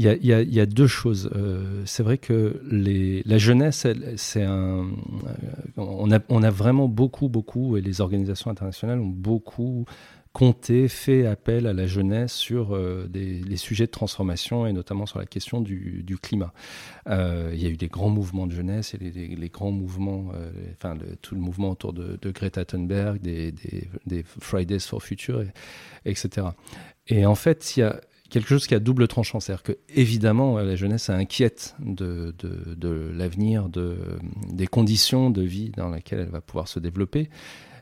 Il y a, deux choses. Euh, c'est vrai que la jeunesse, c'est un. euh, On a, vraiment beaucoup, beaucoup, et les organisations internationales ont beaucoup compté, fait appel à la jeunesse sur euh, des, les sujets de transformation et notamment sur la question du, climat. Il y a eu des grands mouvements de jeunesse, et les, grands mouvements, enfin tout le mouvement autour de, Greta Thunberg, des, Fridays for Future, et- etc. Et en fait, il y a quelque chose qui a double tranchant. C'est-à-dire que, évidemment, la jeunesse inquiète de, de, l'avenir, de, des conditions de vie dans lesquelles elle va pouvoir se développer.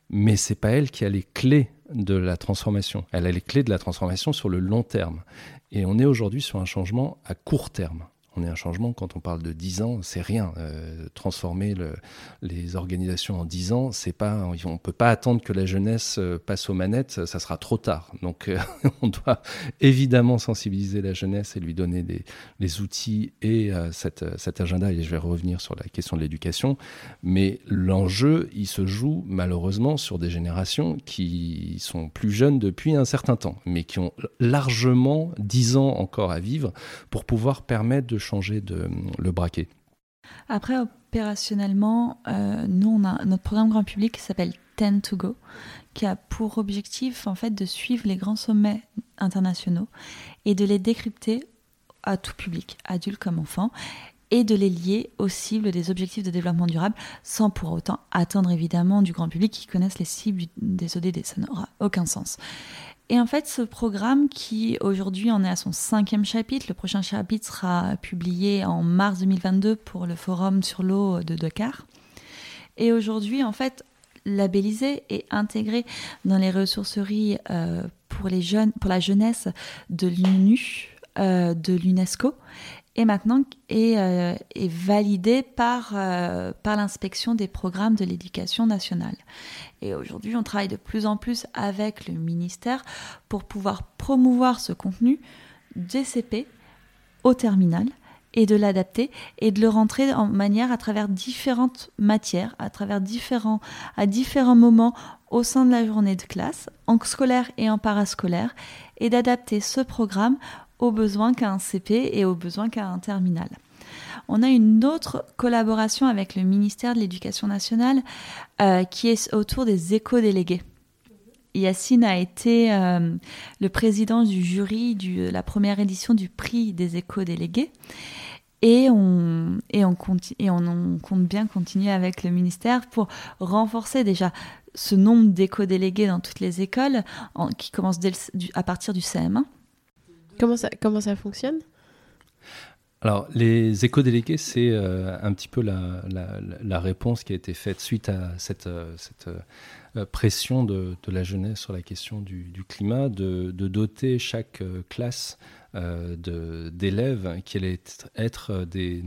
Mais c'est pas elle qui a les clés de la transformation. Elle a les clés de la transformation sur le long terme. Et on est aujourd'hui sur un changement à court terme. On est un changement, quand on parle de 10 ans, c'est rien. Euh, transformer le- les organisations en 10 ans, c'est pas, on ne peut pas attendre que la jeunesse euh, passe aux manettes, ça sera trop tard. Donc euh, on doit évidemment sensibiliser la jeunesse et lui donner des, les outils et euh, cet agenda. Et je vais revenir sur la question de l'éducation. Mais l'enjeu, il se joue malheureusement sur des générations qui sont plus jeunes depuis un certain temps, mais qui ont largement 10 ans encore à vivre pour pouvoir permettre de changer de, le braquet. Après, opérationnellement, euh, nous, on a notre programme grand public qui s'appelle Ten to Go, qui a pour objectif en fait de suivre les grands sommets internationaux et de les décrypter à tout public, adultes comme enfants, et de les lier aux cibles des objectifs de développement durable sans pour autant atteindre évidemment du grand public qui connaissent les cibles des ODD. Ça n'aura aucun sens. Et en fait, ce programme qui aujourd'hui en est à son cinquième chapitre, le prochain chapitre sera publié en mars 2022 pour le forum sur l'eau de Dakar. Et aujourd'hui, en fait, labellisé et intégré dans les ressourceries euh, pour les jeunes, pour la jeunesse de l'UNU, euh, de l'UNESCO et maintenant est, euh, est validé par, euh, par l'inspection des programmes de l'éducation nationale. Et aujourd'hui, on travaille de plus en plus avec le ministère pour pouvoir promouvoir ce contenu DCP au terminal et de l'adapter et de le rentrer en manière à travers différentes matières, à travers différents, à différents moments au sein de la journée de classe, en scolaire et en parascolaire, et d'adapter ce programme aux besoins qu'a un CP et aux besoins qu'a un terminal. On a une autre collaboration avec le ministère de l'Éducation nationale euh, qui est autour des éco-délégués. Yacine a été euh, le président du jury de la première édition du prix des éco-délégués. Et on, et, on, et on, compte bien continuer avec le ministère pour renforcer déjà ce nombre d'éco-délégués dans toutes les écoles, qui commence à partir du CM1. Comment ça, comment ça fonctionne? Alors, les éco-délégués, c'est euh, un petit peu la, réponse qui a été faite suite à cette, euh, euh, pression de, la jeunesse sur la question du, climat, de, doter chaque classe d'élèves qui allaient être des,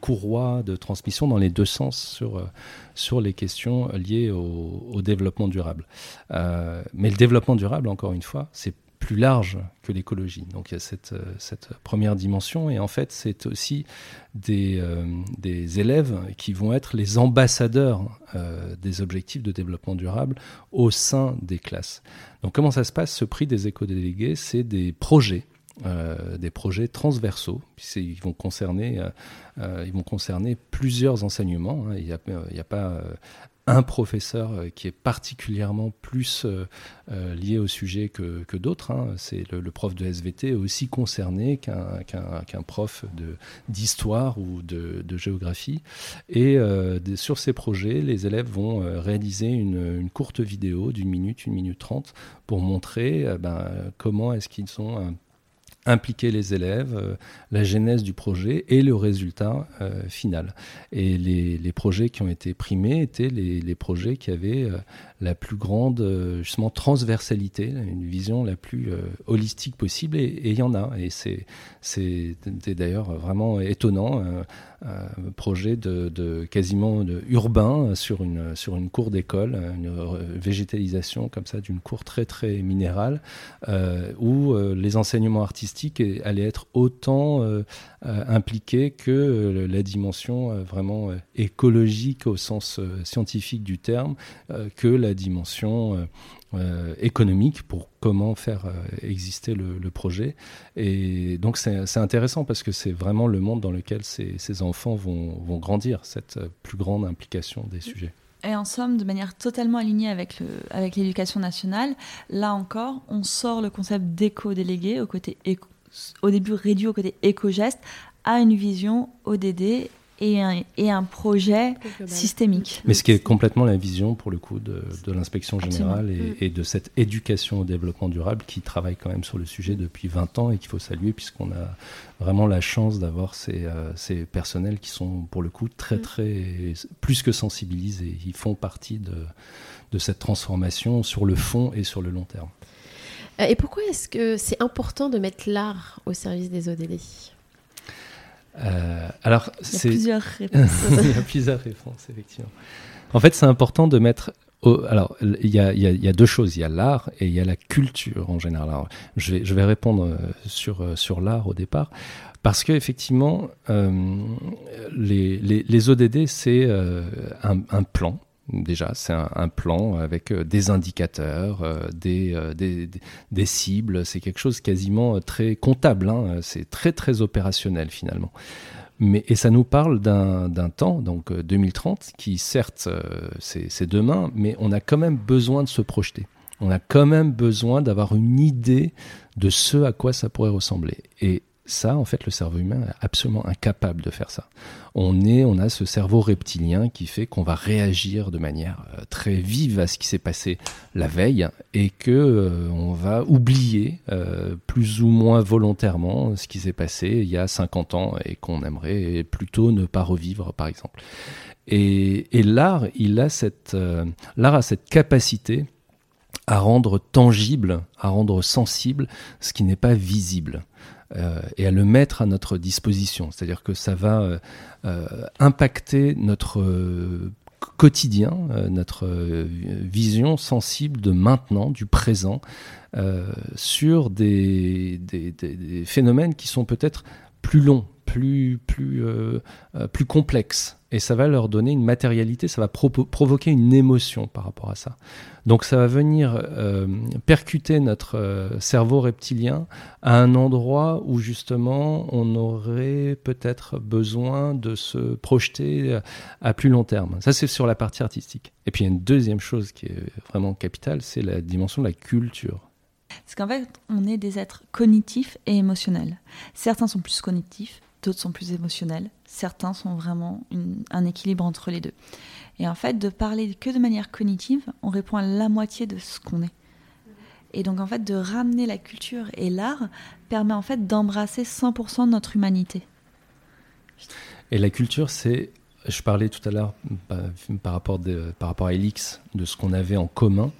courroies de transmission dans les deux sens sur, sur les questions liées au, au développement durable. mais le développement durable, encore une fois, c'est plus large que l'écologie. Donc il y a cette, euh, première dimension et en fait c'est aussi des, euh, élèves qui vont être les ambassadeurs euh, des objectifs de développement durable au sein des classes. Donc comment ça se passe? Ce prix des éco-délégués, c'est des projets. des projets transversaux, ils vont concerner, ils vont concerner plusieurs enseignements. Hein. Il n'y a, a, pas un professeur euh, qui est particulièrement plus euh, euh, lié au sujet que, d'autres. Hein. C'est le, prof de SVT aussi concerné qu'un prof d'histoire ou de, géographie. Et sur ces projets, les élèves vont réaliser une, courte vidéo d'une minute, une minute trente pour montrer ben, comment est-ce qu'ils sont impliquer les élèves, euh, la genèse du projet et le résultat euh, final. Et les, projets qui ont été primés étaient les, projets qui avaient euh, la plus grande justement transversalité, une vision la plus holistique possible, et il y en a. Et c'est d'ailleurs vraiment étonnant un projet de, de quasiment urbain sur une, sur une cour d'école, une végétalisation comme ça d'une cour très très minérale, où les enseignements artistiques allaient être autant euh, impliqués que la dimension vraiment écologique au sens scientifique du terme, que la dimension euh, économique pour comment faire euh, exister le, projet. Et donc c'est intéressant parce que c'est vraiment le monde dans lequel ces, enfants vont, grandir, cette euh, plus grande implication des sujets. Et en somme, de manière totalement alignée avec l'éducation nationale, là encore, on sort le concept d'éco-délégué au, au début réduit au côté éco-geste à une vision ODD et un, et un projet systémique. Mais ce qui est complètement la vision, pour le coup, de, de l'inspection générale et, mm. et, de cette éducation au développement durable qui travaille quand même sur le sujet depuis 20 ans et qu'il faut saluer puisqu'on a vraiment la chance d'avoir ces, euh, ces, personnels qui sont, pour le coup, très, mm. très, plus que sensibilisés. Ils font partie de, de cette transformation sur le fond et sur le long terme. Euh, et pourquoi est-ce que c'est important de mettre l'art au service des ODD euh, alors, il y a plusieurs réponses. il y a plusieurs réponses, effectivement. En fait, c'est important de mettre. alors, il y, a, il, y a, il y, a, deux choses. Il y a l'art et il y a la culture en général. Alors, je, vais, je vais répondre euh, sur, euh, sur l'art au départ. Parce qu'effectivement, euh, les, les, les, ODD, c'est euh, un, un, plan Déjà, c'est un, plan avec euh, des indicateurs, euh, euh, des, des, cibles. C'est quelque chose quasiment très comptable. Hein. C'est très très opérationnel finalement. Mais, et ça nous parle d'un temps, donc 2030, qui certes c'est demain, mais on a quand même besoin de se projeter. On a quand même besoin d'avoir une idée de ce à quoi ça pourrait ressembler. Et Ça, en fait, le cerveau humain est absolument incapable de faire ça. On est, on a ce cerveau reptilien qui fait qu'on va réagir de manière euh, très vive à ce qui s'est passé la veille et que euh, on va oublier euh, plus ou moins volontairement ce qui s'est passé il y a 50 ans et qu'on aimerait plutôt ne pas revivre, par exemple. Et, l'art, il a cette, l'art a cette capacité à rendre tangible, à rendre sensible ce qui n'est pas visible. Euh, et à le mettre à notre disposition. C'est-à-dire que ça va euh, euh, impacter notre quotidien, notre vision sensible de maintenant, du présent, sur des, des, phénomènes qui sont peut-être plus longs, plus, plus, plus complexes et ça va leur donner une matérialité, ça va provoquer une émotion par rapport à ça. Donc ça va venir euh, percuter notre euh, cerveau reptilien à un endroit où justement on aurait peut-être besoin de se projeter à plus long terme. Ça c'est sur la partie artistique. Et puis il y a une deuxième chose qui est vraiment capitale, c'est la dimension de la culture. Parce qu'en fait, on est des êtres cognitifs et émotionnels. Certains sont plus cognitifs, d'autres sont plus émotionnels. Certains sont vraiment un équilibre entre les deux. Et en fait, de parler que de manière cognitive, on répond à la moitié de ce qu'on est. Et donc en fait, de ramener la culture et l'art permet en fait d'embrasser 100% de notre humanité. Et la culture, c'est, je parlais tout à l'heure bah, par, rapport par rapport à Elix, de ce qu'on avait en commun.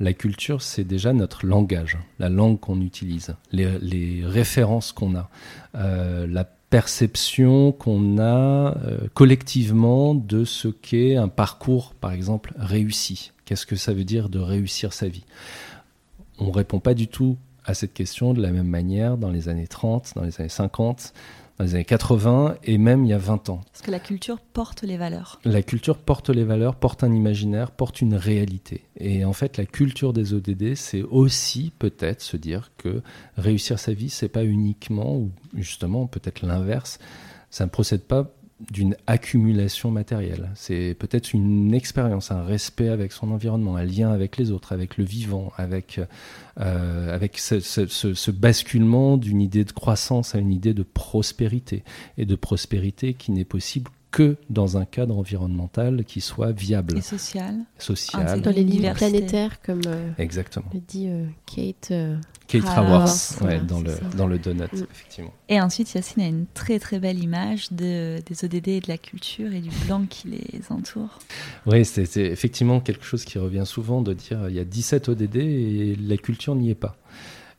La culture, c'est déjà notre langage, la langue qu'on utilise, les, références qu'on a, euh, la perception qu'on a euh, collectivement de ce qu'est un parcours, par exemple, réussi. Qu'est-ce que ça veut dire de réussir sa vie? On ne répond pas du tout à cette question de la même manière dans les années 30, dans les années 50, dans les années 80 et même il y a 20 ans. Parce que la culture porte les valeurs. La culture porte les valeurs, porte un imaginaire, porte une réalité. Et en fait, la culture des ODD, c'est aussi peut-être se dire que réussir sa vie, c'est pas uniquement, ou justement peut-être l'inverse, ça ne procède pas d'une accumulation matérielle. C'est peut-être une expérience, un respect avec son environnement, un lien avec les autres, avec le vivant, avec, euh, avec ce, ce, basculement d'une idée de croissance à une idée de prospérité, et de prospérité qui n'est possible que dans un cadre environnemental qui soit viable. Et social. Social. Dans les limites planétaires, comme euh, Exactement. le dit euh, Kate. Euh, Kate Raworth, ouais, dans, le, dans le donut, mm. effectivement. Et ensuite, Yacine a une très très belle image de, des ODD et de la culture et du blanc qui les entoure. Oui, c'est effectivement quelque chose qui revient souvent de dire il y a 17 ODD et la culture n'y est pas.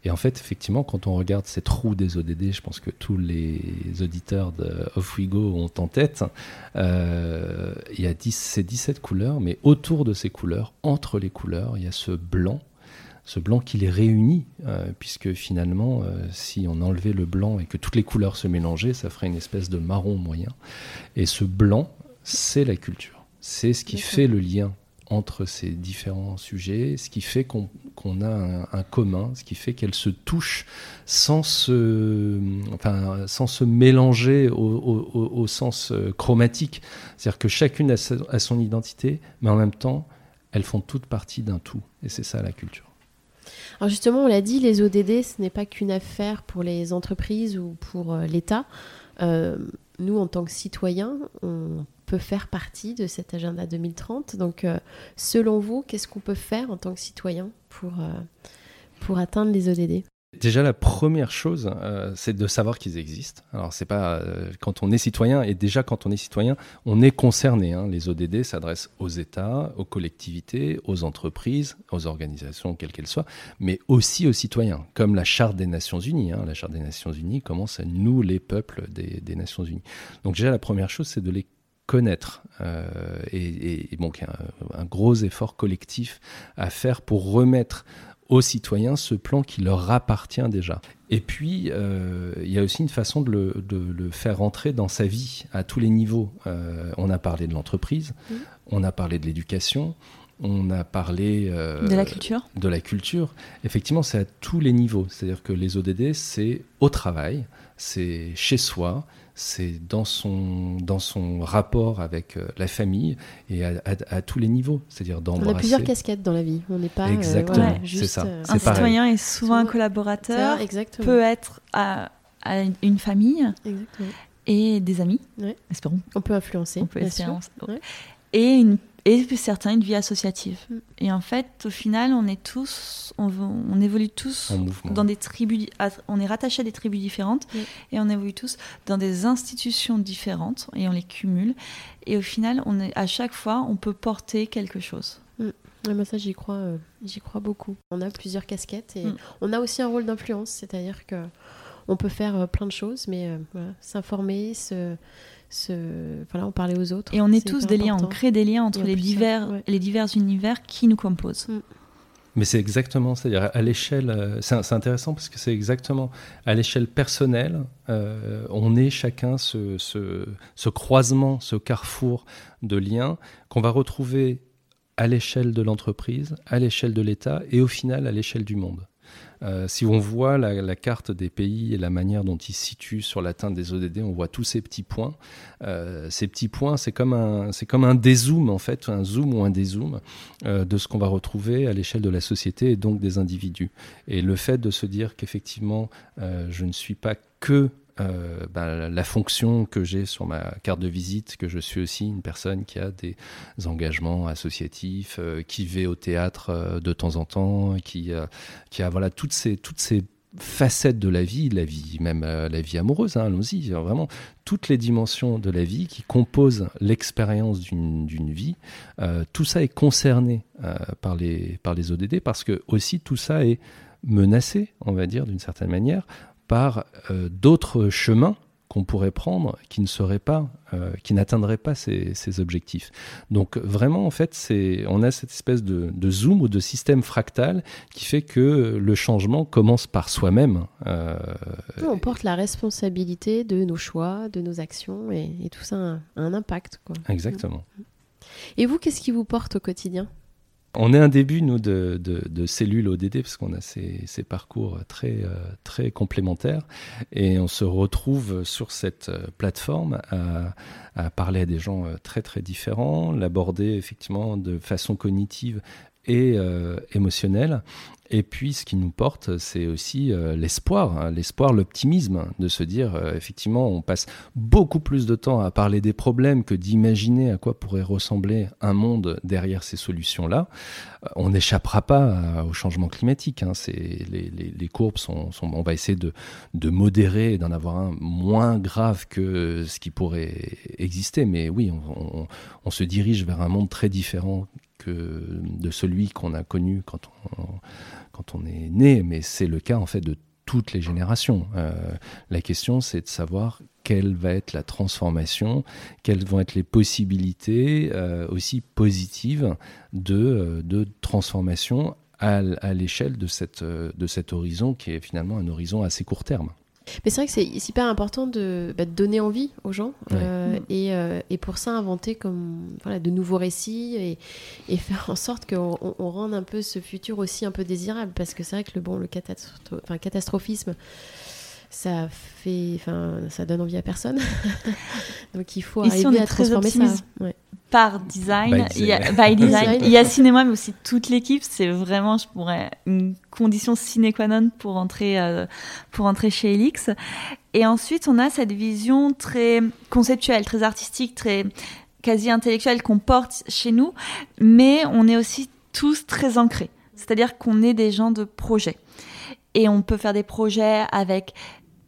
Et en fait, effectivement, quand on regarde cette roue des ODD, je pense que tous les auditeurs de Off We Go ont en tête, euh, il y a 10, ces 17 couleurs, mais autour de ces couleurs, entre les couleurs, il y a ce blanc, ce blanc qui les réunit, euh, puisque finalement, euh, si on enlevait le blanc et que toutes les couleurs se mélangeaient, ça ferait une espèce de marron moyen. Et ce blanc, c'est la culture. C'est ce qui fait le lien entre ces différents sujets, ce qui fait qu'on a un, commun, ce qui fait qu'elles se touchent sans se, enfin, sans se mélanger au, sens euh, chromatique. C'est-à-dire que chacune a, son identité, mais en même temps, elles font toutes partie d'un tout. Et c'est ça la culture. Alors justement, on l'a dit, les ODD, ce n'est pas qu'une affaire pour les entreprises ou pour euh, l'État. Euh, nous, en tant que citoyens, on peut faire partie de cet agenda 2030. Donc, euh, selon vous, qu'est-ce qu'on peut faire en tant que citoyen pour, euh, pour atteindre les ODD Déjà, la première chose, euh, c'est de savoir qu'ils existent. Alors, c'est pas quand on est citoyen, et déjà quand on est citoyen, on est concerné. Hein. Les ODD s'adressent aux États, aux collectivités, aux entreprises, aux organisations, quelles qu'elles soient, mais aussi aux citoyens, comme la Charte des Nations Unies. Hein. La Charte des Nations Unies commence à nous, les peuples des, Nations Unies. Donc, déjà, la première chose, c'est de les connaître. Euh, et, il y a un, gros effort collectif à faire pour remettre aux citoyens ce plan qui leur appartient déjà. Et puis, euh, il y a aussi une façon de le, faire rentrer dans sa vie à tous les niveaux. Euh, on a parlé de l'entreprise, mmh. on a parlé de l'éducation, on a parlé de la culture. De la culture. Effectivement, c'est à tous les niveaux. C'est-à-dire que les ODD, c'est au travail, c'est chez soi, c'est dans son, dans son rapport avec euh, la famille et à, tous les niveaux. C'est-à-dire d'embrasser. On a plusieurs casquettes dans la vie. On n'est pas. Euh, c'est ça. un citoyen est souvent un collaborateur, peut être à à une famille Exactement. et des amis, Ouais. espérons. On peut influencer. On peut bien espérer. sûr. Ouais. Et, une, et certains une vie associative. Mm. Et en fait, au final, on est tous, on, on évolue tous dans des tribus, on est rattaché à des tribus différentes Mm. et on évolue tous dans des institutions différentes et on les cumule. Et au final, on est, à chaque fois, on peut porter quelque chose. Ouais, moi, ça, j'y crois, euh, j'y crois beaucoup. On a plusieurs casquettes et Mm. on a aussi un rôle d'influence, c'est-à-dire que on peut faire euh, plein de choses, mais euh, voilà, s'informer, se, se, voilà, on parlait aux autres. Et on est tous des liens, on crée des liens entre en les ça, divers, ouais. les divers univers qui nous composent. Mais c'est exactement, c'est-à-dire à l'échelle, euh, c'est c'est intéressant parce que c'est exactement à l'échelle personnelle, euh, on est chacun ce, ce, ce croisement, ce carrefour de liens qu'on va retrouver à l'échelle de l'entreprise, à l'échelle de l'État et au final à l'échelle du monde. Euh, si on voit la, carte des pays et la manière dont ils se situent sur l'atteinte des ODD, on voit tous ces petits points. Euh, ces petits points, c'est comme un, c'est comme un dézoom en fait, un zoom ou un dézoom euh, de ce qu'on va retrouver à l'échelle de la société et donc des individus. Et le fait de se dire qu'effectivement, je ne suis pas que euh, bah, la fonction que j'ai sur ma carte de visite, que je suis aussi une personne qui a des engagements associatifs, euh, qui va au théâtre euh, de temps en temps, qui, a voilà toutes ces, toutes ces facettes de la vie, la vie même la vie amoureuse, hein, allons-y, vraiment toutes les dimensions de la vie qui composent l'expérience d'une vie, tout ça est concerné par, les, par les ODD parce que aussi tout ça est menacé, on va dire d'une certaine manière, par euh, d'autres chemins qu'on pourrait prendre qui ne seraient pas, euh, qui n'atteindraient pas ces, ces objectifs. Donc vraiment, en fait, c'est, on a cette espèce de, de zoom ou de système fractal qui fait que le changement commence par soi-même. Euh, on porte la responsabilité de nos choix, de nos actions, et, et tout ça a un, un impact. Quoi. exactement. Et vous, qu'est-ce qui vous porte au quotidien? On est un début, nous, de, cellules ODD, parce qu'on a ces, parcours très, euh, très complémentaires. Et on se retrouve sur cette euh, plateforme à, à parler à des gens euh, très, très différents, l'aborder effectivement de façon cognitive et euh, émotionnelle. Et puis, ce qui nous porte, c'est aussi euh, l'espoir, hein, l'espoir, l'optimisme, de se dire, euh, effectivement, on passe beaucoup plus de temps à parler des problèmes que d'imaginer à quoi pourrait ressembler un monde derrière ces solutions-là. On n'échappera pas au changement climatique. hein. C'est, les, les- courbes sont, sont- On va essayer de, de modérer d'en avoir un moins grave que ce qui pourrait exister. Mais oui, on- on se dirige vers un monde très différent de celui qu'on a connu quand on, quand on est né. Mais c'est le cas en fait de toutes les générations. Euh, la question, c'est de savoir quelle va être la transformation, quelles vont être les possibilités euh, aussi positives de, euh, de transformation à, à l'échelle de, cette, de cet horizon qui est finalement un horizon assez court terme. Mais c'est vrai que c'est super important de, bah, de donner envie aux gens Ouais. euh, et, euh, et pour ça inventer comme voilà de nouveaux récits et, et faire en sorte qu'on on, on rende un peu ce futur aussi un peu désirable parce que c'est vrai que le bon le catastro- enfin, catastrophisme ça fait enfin ça donne envie à personne donc il faut Ici, on arriver est à très transformer ça optimiste. Ouais. par design, By a. Design. Il y a cinéma, mais aussi toute l'équipe. C'est vraiment, je pourrais, une condition sine qua non pour entrer, euh, pour entrer chez Elix. Et ensuite, on a cette vision très conceptuelle, très artistique, très quasi intellectuelle qu'on porte chez nous, mais on est aussi tous très ancrés. C'est-à-dire qu'on est des gens de projet. Et on peut faire des projets avec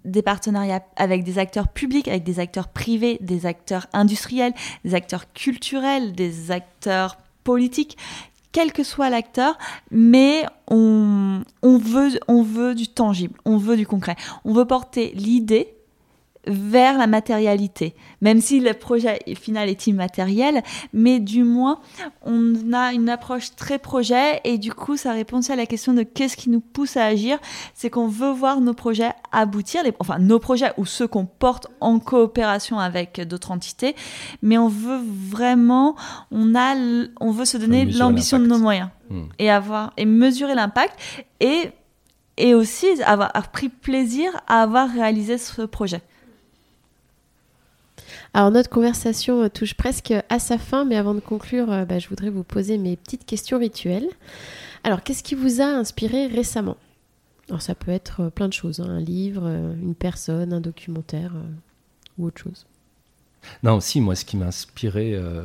des partenariats avec des acteurs publics, avec des acteurs privés, des acteurs industriels, des acteurs culturels, des acteurs politiques, quel que soit l'acteur, mais on, on, veut, on veut du tangible, on veut du concret. On veut porter l'idée vers la matérialité, même si le projet final est immatériel, mais du moins on a une approche très projet et du coup ça répond aussi à la question de qu'est-ce qui nous pousse à agir, c'est qu'on veut voir nos projets aboutir, les, enfin nos projets ou ceux qu'on porte en coopération avec d'autres entités, mais on veut vraiment, on a, on veut se donner l'ambition de nos moyens Hmm. et avoir et mesurer l'impact et et aussi avoir pris plaisir à avoir réalisé ce projet. Alors notre conversation euh, touche presque à sa fin, mais avant de conclure, euh, bah, je voudrais vous poser mes petites questions rituelles. Alors qu'est-ce qui vous a inspiré récemment? Alors ça peut être plein de choses, hein. un livre, une personne, un documentaire ou autre chose. Non, aussi, moi, ce qui m'a inspiré euh,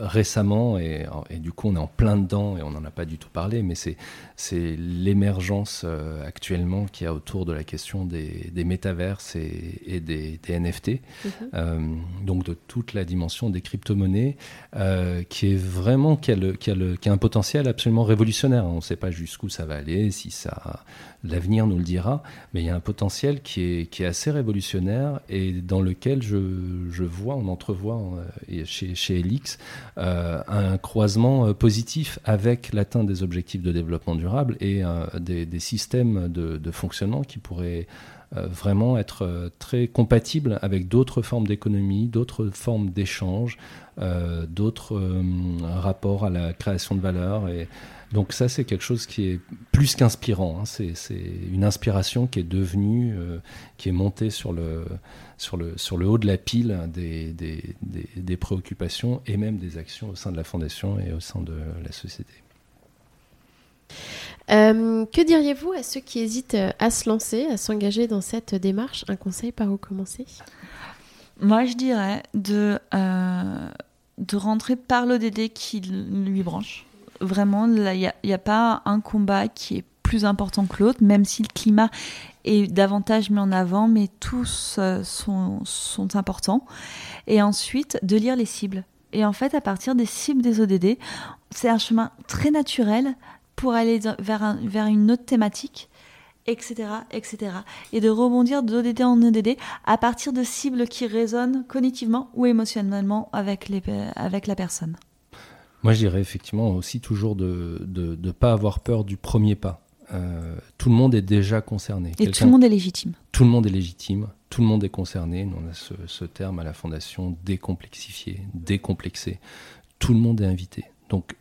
récemment, et, du coup, on est en plein dedans et on n'en a pas du tout parlé, mais c'est, l'émergence euh, actuellement qu'il y a autour de la question des, des métaverses et, des, NFT, mhm. euh, donc de toute la dimension des crypto-monnaies, qui est vraiment, qui a, qui, a qui a un potentiel absolument révolutionnaire. On ne sait pas jusqu'où ça va aller, si ça l'avenir nous le dira, mais il y a un potentiel qui est, qui est assez révolutionnaire et dans lequel je, je vois, on entrevoit euh, chez, chez Elix euh, un croisement euh, positif avec l'atteinte des objectifs de développement durable et des, systèmes de, de, fonctionnement qui pourraient vraiment être très compatibles avec d'autres formes d'économie, d'autres formes d'échange, d'autres rapports à la création de valeur et donc ça, c'est quelque chose qui est plus qu'inspirant. Hein. C'est une inspiration qui est devenue, euh, qui est montée sur le, sur le, sur le haut de la pile des, des, des, préoccupations et même des actions au sein de la Fondation et au sein de la société. Euh, que diriez-vous à ceux qui hésitent à se lancer, à s'engager dans cette démarche? Un conseil par où commencer? Moi, je dirais de, euh, de rentrer par l'ODD qui lui branche vraiment, il n'y a, pas un combat qui est plus important que l'autre, même si le climat est davantage mis en avant, mais tous euh, sont, importants. Et ensuite, de lire les cibles. Et en fait, à partir des cibles des ODD, c'est un chemin très naturel pour aller vers, vers une autre thématique, etc., etc. Et de rebondir d'ODD en ODD à partir de cibles qui résonnent cognitivement ou émotionnellement avec, les, avec la personne. Moi, je dirais effectivement aussi toujours de ne pas avoir peur du premier pas. Euh, tout le monde est déjà concerné. Et tout le monde est légitime. Tout le monde est légitime, tout le monde est concerné. on a ce, terme à la Fondation décomplexifié, décomplexé. Tout le monde est invité. Donc,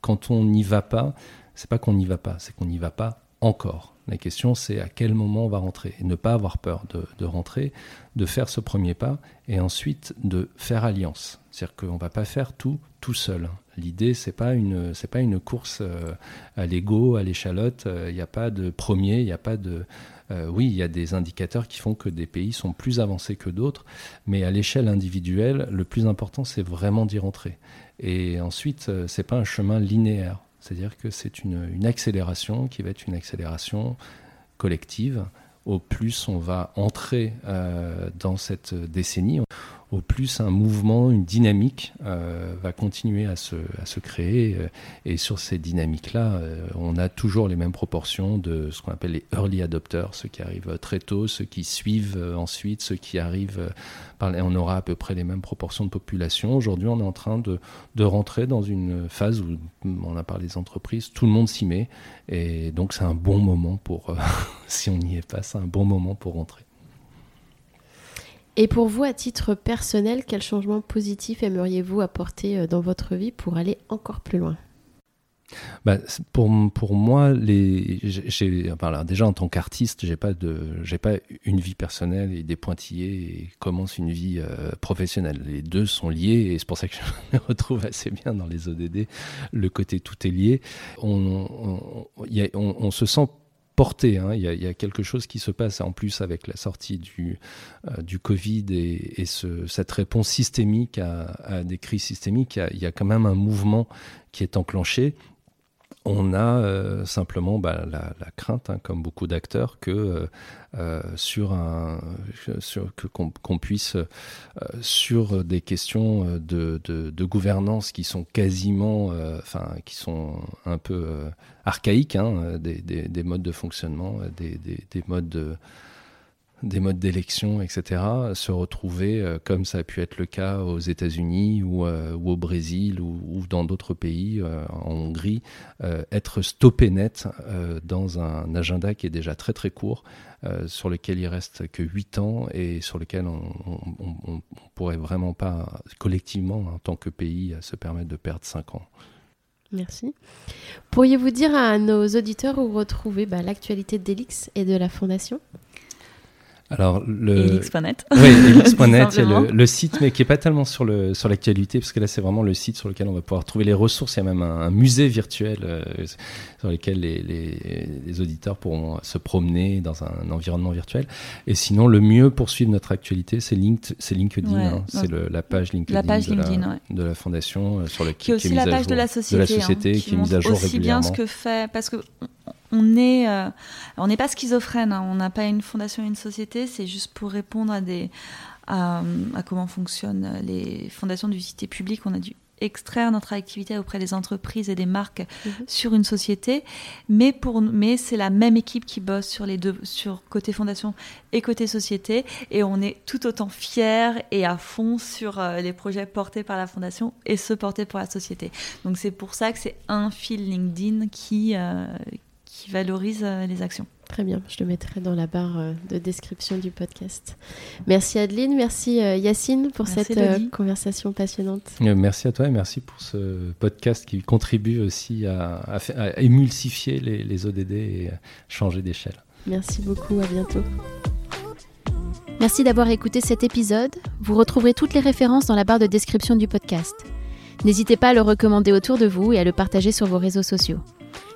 quand on n'y va pas, c'est pas qu'on n'y va pas, c'est qu'on n'y va pas encore. La question, c'est à quel moment on va rentrer. Et ne pas avoir peur de, rentrer, de faire ce premier pas, et ensuite de faire alliance. C'est-à-dire qu'on ne va pas faire tout tout seul. L'idée, une, c'est pas une course euh, à l'ego, à l'échalote. Il euh, n'y a pas de premier, il n'y a pas de. Euh, oui, il y a des indicateurs qui font que des pays sont plus avancés que d'autres, mais à l'échelle individuelle, le plus important, c'est vraiment d'y rentrer. Et ensuite, c'est pas un chemin linéaire. C'est-à-dire que c'est une, une accélération qui va être une accélération collective. Au plus on va entrer dans cette décennie, au plus un mouvement, une dynamique euh, va continuer à se, créer. Euh, et sur ces dynamiques-là, euh, on a toujours les mêmes proportions de ce qu'on appelle les early adopters, ceux qui arrivent très tôt, ceux qui suivent ensuite, ceux qui arrivent. Par, on aura à peu près les mêmes proportions de population. Aujourd'hui, on est en train de, de rentrer dans une phase où, on a parlé des entreprises, tout le monde s'y met. Et donc, c'est un bon moment pour, si on n'y est pas, c'est un bon moment pour rentrer. Et pour vous, à titre personnel, quel changement positif aimeriez-vous apporter euh, dans votre vie pour aller encore plus loin? Bah, pour, pour moi, les, j'ai, déjà en tant qu'artiste, j'ai pas pas une vie personnelle et des pointillés et commence une vie euh, professionnelle. Les deux sont liés et c'est pour ça que je me retrouve assez bien dans les ODD. Le côté tout est lié. On, on se sent Hein. Il, y a, quelque chose qui se passe en plus avec la sortie du, euh, du Covid et, cette réponse systémique à, des crises systémiques. il y, a, quand même un mouvement qui est enclenché on a euh, simplement bah, la, crainte, hein, comme beaucoup d'acteurs, que euh, euh, sur un, qu'on, puisse sur des questions de, gouvernance qui sont quasiment, enfin qui sont un peu archaïques, hein, des, modes de fonctionnement, des modes de des modes d'élection, etc., se retrouver, euh, comme ça a pu être le cas aux États-Unis ou, euh, au Brésil ou, dans d'autres pays, euh, en Hongrie, être stoppé net dans un agenda qui est déjà très très court, sur lequel il reste que 8 ans et sur lequel on ne pourrait vraiment pas, collectivement, en tant que pays, se permettre de perdre 5 ans. Merci. Pourriez-vous dire à nos auditeurs où retrouver bah, l'actualité d'Elix et de la Fondation? Alors, le... Elix.net. Oui, Elix.net, il y a le, le, site, mais qui n'est pas tellement sur l'actualité, sur l'actualité parce que là, c'est vraiment le site sur lequel on va pouvoir trouver les ressources. Il y a même un, musée virtuel euh, sur lequel les, les, les, auditeurs pourront se promener dans un, environnement virtuel. Et sinon, le mieux pour suivre notre actualité, c'est LinkedIn. Ouais, hein. C'est la page LinkedIn, la page de, LinkedIn la, ouais. de, la, fondation euh, sur le qui est aussi qui est la page de la société, de la société hein, qui, qui, est mise à jour aussi régulièrement. bien ce que fait parce que on est, euh, on n'est pas schizophrène. Hein. On n'a pas une fondation et une société. C'est juste pour répondre à des, à, à, comment fonctionnent les fondations d'utilité publique. On a dû extraire notre activité auprès des entreprises et des marques mmh. sur une société, mais pour mais c'est la même équipe qui bosse sur les deux sur côté fondation et côté société et on est tout autant fiers et à fond sur euh, les projets portés par la fondation et ceux portés par la société. Donc c'est pour ça que c'est un fil LinkedIn qui euh, qui valorise euh, les actions. Très bien, je le mettrai dans la barre euh, de description du podcast. Merci Adeline, merci euh, Yacine pour merci cette Lodi. conversation passionnante. Merci à toi et merci pour ce podcast qui contribue aussi à, à, à émulsifier les, les, ODD et changer d'échelle. Merci beaucoup, à bientôt. Merci d'avoir écouté cet épisode. Vous retrouverez toutes les références dans la barre de description du podcast. N'hésitez pas à le recommander autour de vous et à le partager sur vos réseaux sociaux.